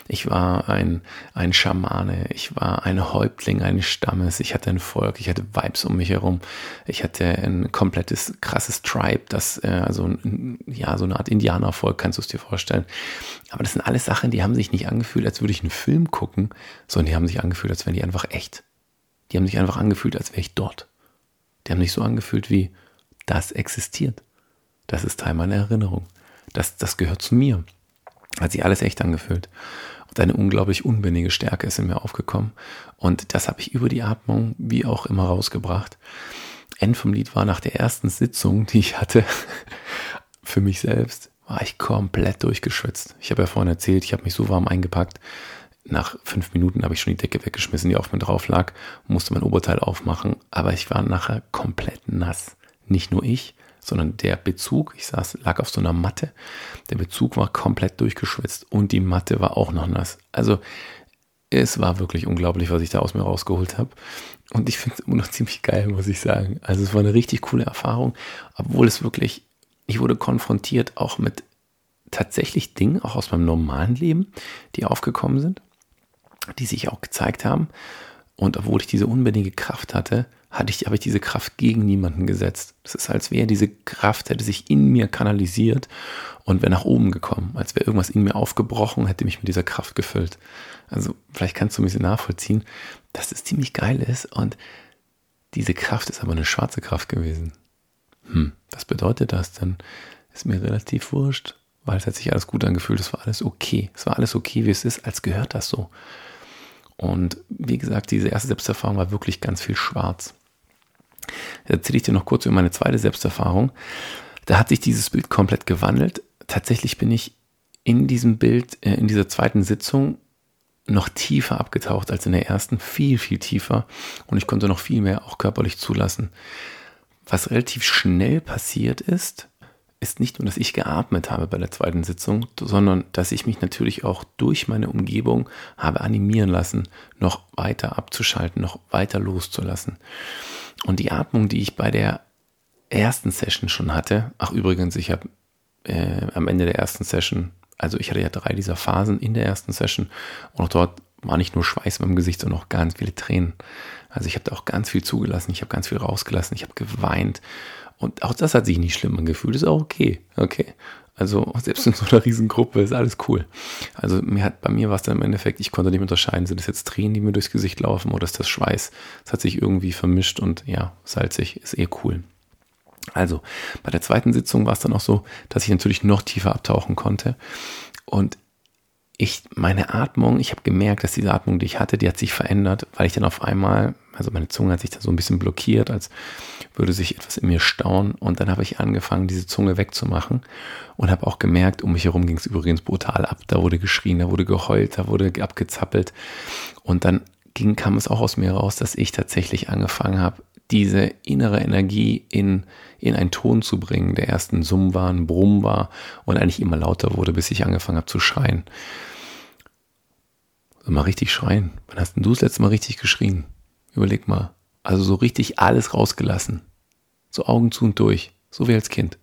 Ich war ein, ein Schamane, ich war ein Häuptling eines Stammes, ich hatte ein Volk, ich hatte Vibes um mich herum, ich hatte ein komplettes krasses Tribe, das, äh, also ja, so eine Art Indianervolk, kannst du es dir vorstellen. Aber das sind alles Sachen, die haben sich nicht angefühlt, als würde ich einen Film gucken, sondern die haben sich angefühlt, als wären die einfach echt. Die haben sich einfach angefühlt, als wäre ich dort. Die haben sich so angefühlt wie, das existiert. Das ist Teil meiner Erinnerung. Das, das gehört zu mir. Hat sich alles echt angefühlt. Und eine unglaublich unbändige Stärke ist in mir aufgekommen. Und das habe ich über die Atmung wie auch immer rausgebracht. End vom Lied war nach der ersten Sitzung, die ich hatte, für mich selbst, war ich komplett durchgeschwitzt. Ich habe ja vorhin erzählt, ich habe mich so warm eingepackt. Nach fünf Minuten habe ich schon die Decke weggeschmissen, die auf mir drauf lag, musste mein Oberteil aufmachen, aber ich war nachher komplett nass. Nicht nur ich, sondern der Bezug, ich saß, lag auf so einer Matte, der Bezug war komplett durchgeschwitzt und die Matte war auch noch nass. Also es war wirklich unglaublich, was ich da aus mir rausgeholt habe. Und ich finde es immer noch ziemlich geil, muss ich sagen. Also es war eine richtig coole Erfahrung, obwohl es wirklich, ich wurde konfrontiert auch mit tatsächlich Dingen, auch aus meinem normalen Leben, die aufgekommen sind, die sich auch gezeigt haben. Und obwohl ich diese unbändige Kraft hatte, hatte ich, habe ich diese Kraft gegen niemanden gesetzt. Das ist, als wäre diese Kraft, hätte sich in mir kanalisiert und wäre nach oben gekommen, als wäre irgendwas in mir aufgebrochen, hätte mich mit dieser Kraft gefüllt. Also vielleicht kannst du ein bisschen nachvollziehen, dass es ziemlich geil ist und diese Kraft ist aber eine schwarze Kraft gewesen. Hm, was bedeutet das denn? Ist mir relativ wurscht, weil es hat sich alles gut angefühlt, es war alles okay. Es war alles okay, wie es ist, als gehört das so. Und wie gesagt, diese erste Selbsterfahrung war wirklich ganz viel schwarz. Jetzt erzähle ich dir noch kurz über meine zweite Selbsterfahrung. Da hat sich dieses Bild komplett gewandelt. Tatsächlich bin ich in diesem Bild, äh, in dieser zweiten Sitzung noch tiefer abgetaucht als in der ersten, viel, viel tiefer. Und ich konnte noch viel mehr auch körperlich zulassen. Was relativ schnell passiert ist, ist nicht nur, dass ich geatmet habe bei der zweiten Sitzung, sondern dass ich mich natürlich auch durch meine Umgebung habe animieren lassen, noch weiter abzuschalten, noch weiter loszulassen. Und die Atmung, die ich bei der ersten Session schon hatte, ach übrigens, ich habe äh, am Ende der ersten Session, also ich hatte ja drei dieser Phasen in der ersten Session und auch dort war nicht nur Schweiß im Gesicht, sondern auch ganz viele Tränen. Also ich habe da auch ganz viel zugelassen, ich habe ganz viel rausgelassen, ich habe geweint und auch das hat sich nicht schlimm angefühlt, ist auch okay. Okay. Also selbst in so einer Riesengruppe ist alles cool. Also mir hat, bei mir war es dann im Endeffekt, ich konnte nicht unterscheiden, sind das jetzt Tränen, die mir durchs Gesicht laufen oder ist das Schweiß? Es hat sich irgendwie vermischt und ja, salzig, ist eh cool. Also bei der zweiten Sitzung war es dann auch so, dass ich natürlich noch tiefer abtauchen konnte und ich, meine Atmung, ich habe gemerkt, dass diese Atmung, die ich hatte, die hat sich verändert, weil ich dann auf einmal, also meine Zunge hat sich da so ein bisschen blockiert, als würde sich etwas in mir stauen. Und dann habe ich angefangen, diese Zunge wegzumachen und habe auch gemerkt, um mich herum ging es übrigens brutal ab. Da wurde geschrien, da wurde geheult, da wurde abgezappelt. Und dann ging, kam es auch aus mir raus, dass ich tatsächlich angefangen habe, diese innere Energie in, in einen Ton zu bringen, der erst ein Summ war, ein Brumm war und eigentlich immer lauter wurde, bis ich angefangen habe zu schreien. Also mal richtig schreien. Wann hast denn du das letzte Mal richtig geschrien? Überleg mal. Also so richtig alles rausgelassen. So Augen zu und durch. So wie als Kind.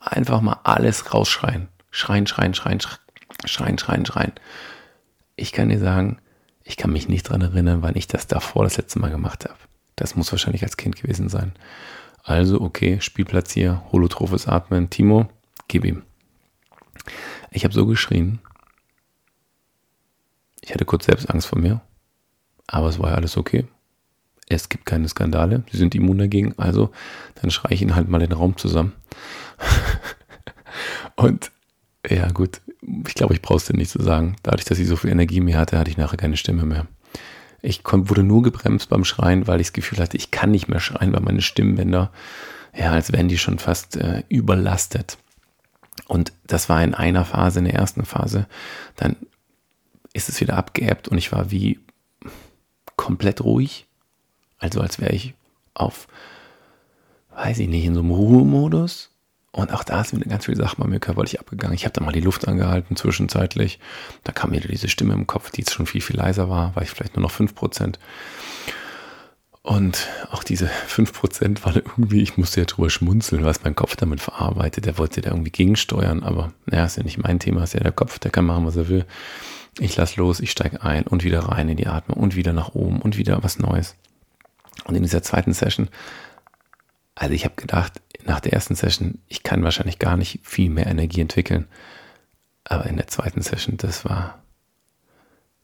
Einfach mal alles rausschreien. Schreien, schreien, schreien, schreien, schreien, schreien. Ich kann dir sagen, Ich kann mich nicht dran erinnern, wann ich das davor das letzte Mal gemacht habe. Das muss wahrscheinlich als Kind gewesen sein. Also, okay, Spielplatz hier, holotrophes Atmen. Timo, gib ihm. Ich habe so geschrien. Ich hatte kurz selbst Angst vor mir. Aber es war ja alles okay. Es gibt keine Skandale. Sie sind immun dagegen. Also, dann schreie ich ihn halt mal den Raum zusammen. Und ja, gut. Ich glaube, ich brauche es dir nicht zu sagen. Dadurch, dass ich so viel Energie mehr hatte, hatte ich nachher keine Stimme mehr. Ich wurde nur gebremst beim Schreien, weil ich das Gefühl hatte, ich kann nicht mehr schreien, weil meine Stimmbänder, ja, als wären die schon fast äh, überlastet. Und das war in einer Phase, in der ersten Phase. Dann ist es wieder abgeebbt und ich war wie komplett ruhig. Also als wäre ich auf, weiß ich nicht, in so einem Ruhemodus. Und auch da sind ganz viele Sachen bei mir körperlich abgegangen. Ich habe da mal die Luft angehalten zwischenzeitlich. Da kam wieder diese Stimme im Kopf, die jetzt schon viel, viel leiser war, war ich vielleicht nur noch 5%. Und auch diese 5% waren irgendwie, ich musste ja drüber schmunzeln, was mein Kopf damit verarbeitet. Der wollte da irgendwie gegensteuern, aber naja, ist ja nicht mein Thema, ist ja der Kopf, der kann machen, was er will. Ich lass los, ich steige ein und wieder rein in die Atmung und wieder nach oben und wieder was Neues. Und in dieser zweiten Session, also ich habe gedacht, nach der ersten Session, ich kann wahrscheinlich gar nicht viel mehr Energie entwickeln. Aber in der zweiten Session, das war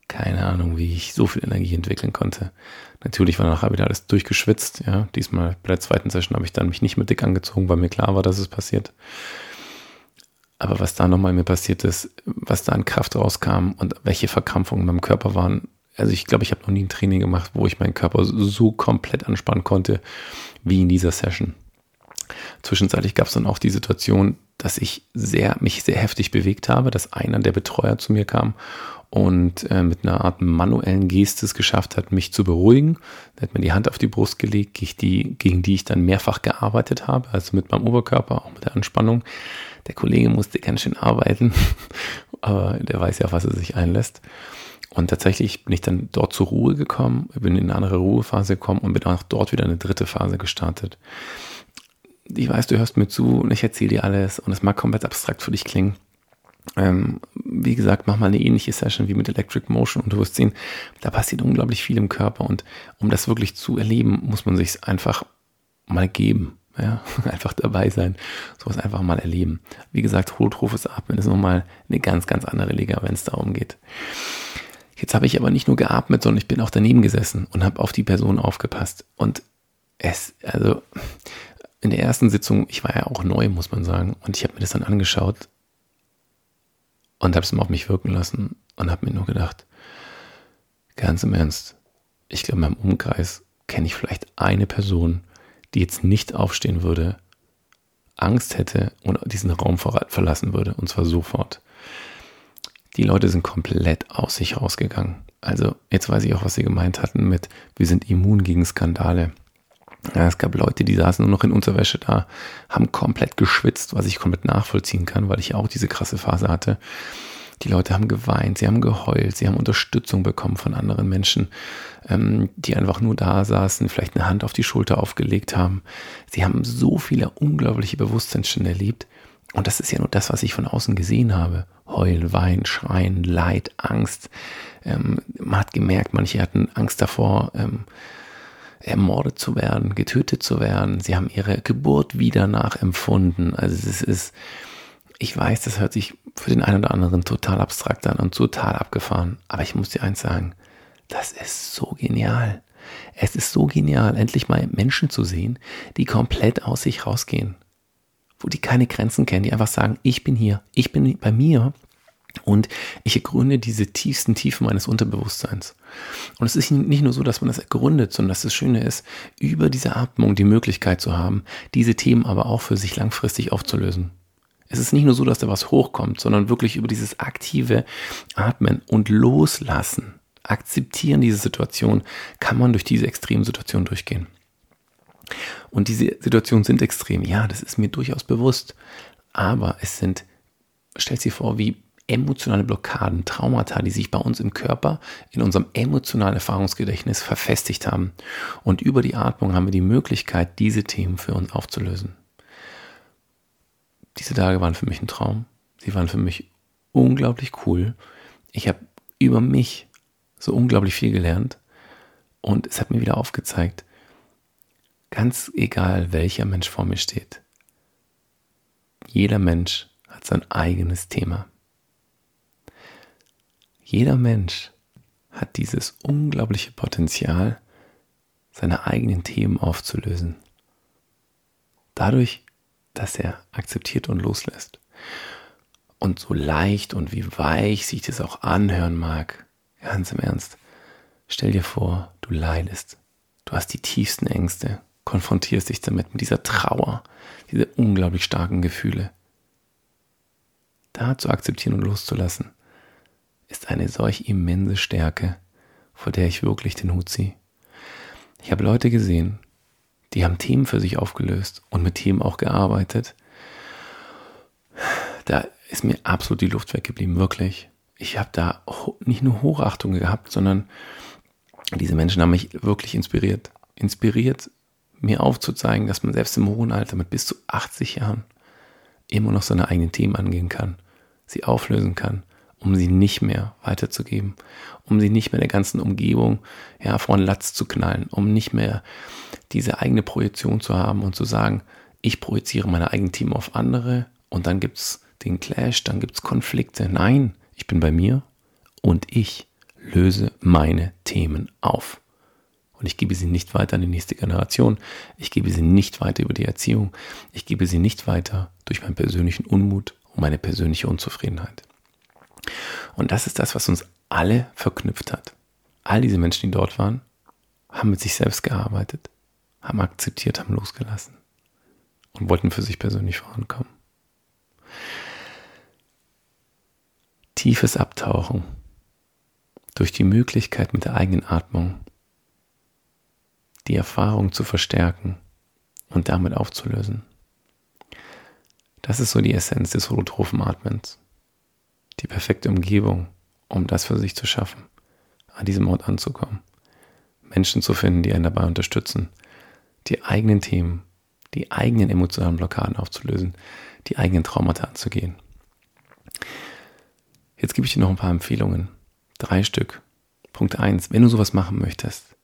keine Ahnung, wie ich so viel Energie entwickeln konnte. Natürlich war nachher wieder alles durchgeschwitzt. Ja, diesmal bei der zweiten Session habe ich dann mich nicht mehr dick angezogen, weil mir klar war, dass es passiert. Aber was da nochmal mir passiert ist, was da an Kraft rauskam und welche Verkrampfungen in meinem Körper waren, also ich glaube, ich habe noch nie ein Training gemacht, wo ich meinen Körper so komplett anspannen konnte wie in dieser Session. Zwischenzeitlich gab es dann auch die Situation, dass ich sehr, mich sehr heftig bewegt habe, dass einer der Betreuer zu mir kam und äh, mit einer Art manuellen Gestes geschafft hat, mich zu beruhigen. Er hat mir die Hand auf die Brust gelegt, gegen die, gegen die ich dann mehrfach gearbeitet habe, also mit meinem Oberkörper, auch mit der Anspannung. Der Kollege musste ganz schön arbeiten, aber der weiß ja, was er sich einlässt. Und tatsächlich bin ich dann dort zur Ruhe gekommen, bin in eine andere Ruhephase gekommen und bin auch dort wieder eine dritte Phase gestartet. Ich weiß, du hörst mir zu und ich erzähle dir alles und es mag komplett abstrakt für dich klingen. Ähm, wie gesagt, mach mal eine ähnliche Session wie mit Electric Motion und du wirst sehen, da passiert unglaublich viel im Körper und um das wirklich zu erleben, muss man sich einfach mal geben. Ja, einfach dabei sein, sowas einfach mal erleben. Wie gesagt, holotrophes Atmen ist nochmal eine ganz, ganz andere Liga, wenn es darum geht. Jetzt habe ich aber nicht nur geatmet, sondern ich bin auch daneben gesessen und habe auf die Person aufgepasst. Und es, also in der ersten Sitzung, ich war ja auch neu, muss man sagen, und ich habe mir das dann angeschaut und habe es mal auf mich wirken lassen und habe mir nur gedacht, ganz im Ernst, ich glaube, in meinem Umkreis kenne ich vielleicht eine Person, die jetzt nicht aufstehen würde, Angst hätte und diesen Raum verlassen würde, und zwar sofort. Die Leute sind komplett aus sich rausgegangen. Also jetzt weiß ich auch, was sie gemeint hatten mit, wir sind immun gegen Skandale. Ja, es gab Leute, die saßen nur noch in Unterwäsche da, haben komplett geschwitzt, was ich komplett nachvollziehen kann, weil ich auch diese krasse Phase hatte. Die Leute haben geweint, sie haben geheult, sie haben Unterstützung bekommen von anderen Menschen, ähm, die einfach nur da saßen, vielleicht eine Hand auf die Schulter aufgelegt haben. Sie haben so viele unglaubliche Bewusstseinsstände erlebt. Und das ist ja nur das, was ich von außen gesehen habe. Heul, Wein, Schreien, Leid, Angst. Ähm, man hat gemerkt, manche hatten Angst davor, ähm, ermordet zu werden, getötet zu werden. Sie haben ihre Geburt wieder nachempfunden. Also es ist, ich weiß, das hört sich für den einen oder anderen total abstrakt an und total abgefahren. Aber ich muss dir eins sagen, das ist so genial. Es ist so genial, endlich mal Menschen zu sehen, die komplett aus sich rausgehen. Wo die keine Grenzen kennen, die einfach sagen, ich bin hier, ich bin bei mir und ich ergründe diese tiefsten Tiefen meines Unterbewusstseins. Und es ist nicht nur so, dass man das ergründet, sondern dass das Schöne ist, über diese Atmung die Möglichkeit zu haben, diese Themen aber auch für sich langfristig aufzulösen. Es ist nicht nur so, dass da was hochkommt, sondern wirklich über dieses aktive Atmen und Loslassen, akzeptieren diese Situation, kann man durch diese extremen Situationen durchgehen. Und diese Situationen sind extrem, ja, das ist mir durchaus bewusst. Aber es sind, stellt sich vor, wie emotionale Blockaden, Traumata, die sich bei uns im Körper, in unserem emotionalen Erfahrungsgedächtnis verfestigt haben. Und über die Atmung haben wir die Möglichkeit, diese Themen für uns aufzulösen. Diese Tage waren für mich ein Traum. Sie waren für mich unglaublich cool. Ich habe über mich so unglaublich viel gelernt und es hat mir wieder aufgezeigt, ganz egal welcher Mensch vor mir steht, jeder Mensch hat sein eigenes Thema. Jeder Mensch hat dieses unglaubliche Potenzial, seine eigenen Themen aufzulösen. Dadurch, dass er akzeptiert und loslässt. Und so leicht und wie weich sich das auch anhören mag, ganz im Ernst, stell dir vor, du leidest, du hast die tiefsten Ängste, konfrontierst dich damit, mit dieser Trauer, diese unglaublich starken Gefühle. Da zu akzeptieren und loszulassen, ist eine solch immense Stärke, vor der ich wirklich den Hut ziehe. Ich habe Leute gesehen, die haben Themen für sich aufgelöst und mit Themen auch gearbeitet. Da ist mir absolut die Luft weggeblieben, wirklich. Ich habe da nicht nur Hochachtung gehabt, sondern diese Menschen haben mich wirklich inspiriert. Inspiriert, mir aufzuzeigen, dass man selbst im hohen Alter mit bis zu 80 Jahren immer noch seine eigenen Themen angehen kann, sie auflösen kann um sie nicht mehr weiterzugeben, um sie nicht mehr der ganzen Umgebung ja, vor den Latz zu knallen, um nicht mehr diese eigene Projektion zu haben und zu sagen, ich projiziere meine eigenen Team auf andere und dann gibt es den Clash, dann gibt es Konflikte. Nein, ich bin bei mir und ich löse meine Themen auf. Und ich gebe sie nicht weiter an die nächste Generation. Ich gebe sie nicht weiter über die Erziehung. Ich gebe sie nicht weiter durch meinen persönlichen Unmut und meine persönliche Unzufriedenheit. Und das ist das, was uns alle verknüpft hat. All diese Menschen, die dort waren, haben mit sich selbst gearbeitet, haben akzeptiert, haben losgelassen und wollten für sich persönlich vorankommen. Tiefes Abtauchen durch die Möglichkeit mit der eigenen Atmung die Erfahrung zu verstärken und damit aufzulösen. Das ist so die Essenz des holotrophen Atmens die perfekte Umgebung, um das für sich zu schaffen, an diesem Ort anzukommen. Menschen zu finden, die einen dabei unterstützen, die eigenen Themen, die eigenen emotionalen Blockaden aufzulösen, die eigenen Traumata anzugehen. Jetzt gebe ich dir noch ein paar Empfehlungen. Drei Stück. Punkt eins: Wenn du sowas machen möchtest,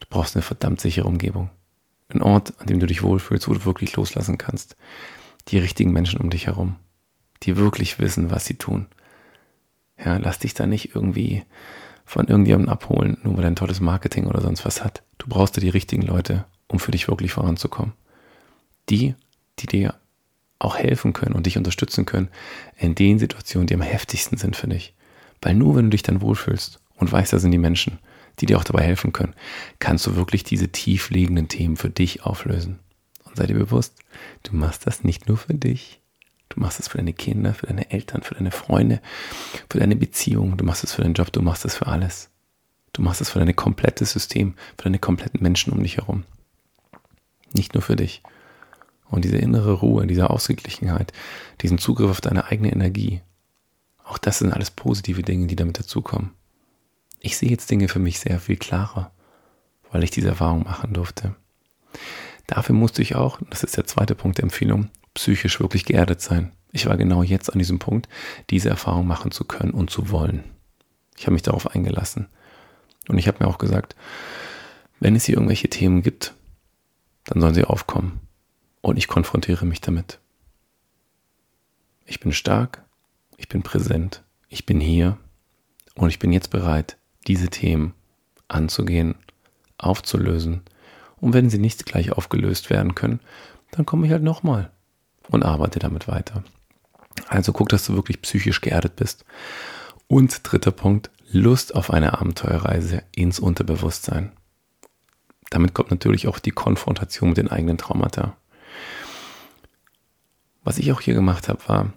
du brauchst eine verdammt sichere Umgebung. Ein Ort, an dem du dich wohlfühlst, wo du wirklich loslassen kannst. Die richtigen Menschen um dich herum, die wirklich wissen, was sie tun, ja, lass dich da nicht irgendwie von irgendjemandem abholen, nur weil er ein tolles Marketing oder sonst was hat. Du brauchst da die richtigen Leute, um für dich wirklich voranzukommen. Die, die dir auch helfen können und dich unterstützen können in den Situationen, die am heftigsten sind für dich. Weil nur wenn du dich dann wohlfühlst und weißt, da sind die Menschen, die dir auch dabei helfen können, kannst du wirklich diese tiefliegenden Themen für dich auflösen. Und sei dir bewusst, du machst das nicht nur für dich, Du machst es für deine Kinder, für deine Eltern, für deine Freunde, für deine Beziehung. Du machst es für deinen Job, du machst es für alles. Du machst es für dein komplettes System, für deine kompletten Menschen um dich herum. Nicht nur für dich. Und diese innere Ruhe, diese Ausgeglichenheit, diesen Zugriff auf deine eigene Energie, auch das sind alles positive Dinge, die damit dazukommen. Ich sehe jetzt Dinge für mich sehr viel klarer, weil ich diese Erfahrung machen durfte. Dafür musste ich auch, das ist der zweite Punkt der Empfehlung, psychisch wirklich geerdet sein. Ich war genau jetzt an diesem Punkt, diese Erfahrung machen zu können und zu wollen. Ich habe mich darauf eingelassen. Und ich habe mir auch gesagt, wenn es hier irgendwelche Themen gibt, dann sollen sie aufkommen. Und ich konfrontiere mich damit. Ich bin stark, ich bin präsent, ich bin hier und ich bin jetzt bereit, diese Themen anzugehen, aufzulösen. Und wenn sie nicht gleich aufgelöst werden können, dann komme ich halt nochmal und arbeite damit weiter. Also guck, dass du wirklich psychisch geerdet bist. Und dritter Punkt, Lust auf eine Abenteuerreise ins Unterbewusstsein. Damit kommt natürlich auch die Konfrontation mit den eigenen Traumata. Was ich auch hier gemacht habe, war,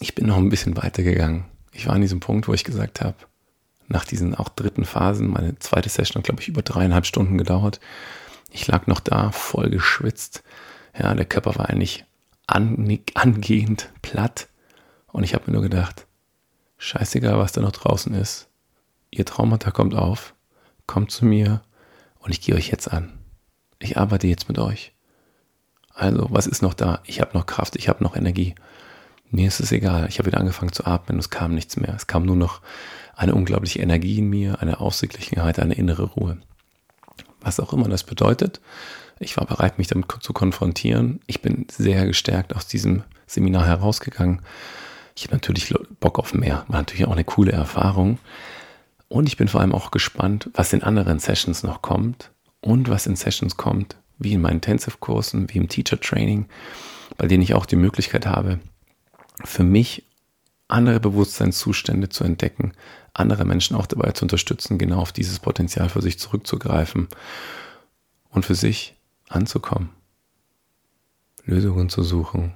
ich bin noch ein bisschen weiter gegangen. Ich war an diesem Punkt, wo ich gesagt habe, nach diesen auch dritten Phasen, meine zweite Session hat, glaube ich, über dreieinhalb Stunden gedauert. Ich lag noch da, voll geschwitzt. Ja, der Körper war eigentlich angehend platt. Und ich habe mir nur gedacht, scheißegal, was da noch draußen ist. Ihr Traumata kommt auf, kommt zu mir und ich gehe euch jetzt an. Ich arbeite jetzt mit euch. Also, was ist noch da? Ich habe noch Kraft, ich habe noch Energie. Mir ist es egal. Ich habe wieder angefangen zu atmen und es kam nichts mehr. Es kam nur noch eine unglaubliche Energie in mir, eine Ausgeglichenheit, eine innere Ruhe. Was auch immer das bedeutet, ich war bereit, mich damit zu konfrontieren. Ich bin sehr gestärkt aus diesem Seminar herausgegangen. Ich habe natürlich Bock auf mehr. War natürlich auch eine coole Erfahrung. Und ich bin vor allem auch gespannt, was in anderen Sessions noch kommt und was in Sessions kommt, wie in meinen Intensive-Kursen, wie im Teacher-Training, bei denen ich auch die Möglichkeit habe, für mich andere Bewusstseinszustände zu entdecken, andere Menschen auch dabei zu unterstützen, genau auf dieses Potenzial für sich zurückzugreifen und für sich anzukommen, Lösungen zu suchen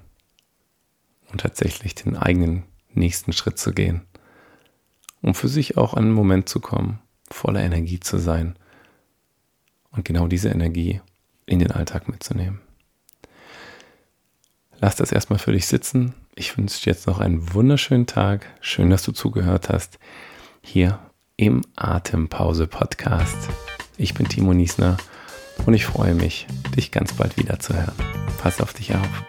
und tatsächlich den eigenen nächsten Schritt zu gehen, um für sich auch an einen Moment zu kommen, voller Energie zu sein und genau diese Energie in den Alltag mitzunehmen. Lass das erstmal für dich sitzen. Ich wünsche dir jetzt noch einen wunderschönen Tag. Schön, dass du zugehört hast. Hier im Atempause Podcast. Ich bin Timo Niesner und ich freue mich, dich ganz bald wieder zu hören. Pass auf dich auf.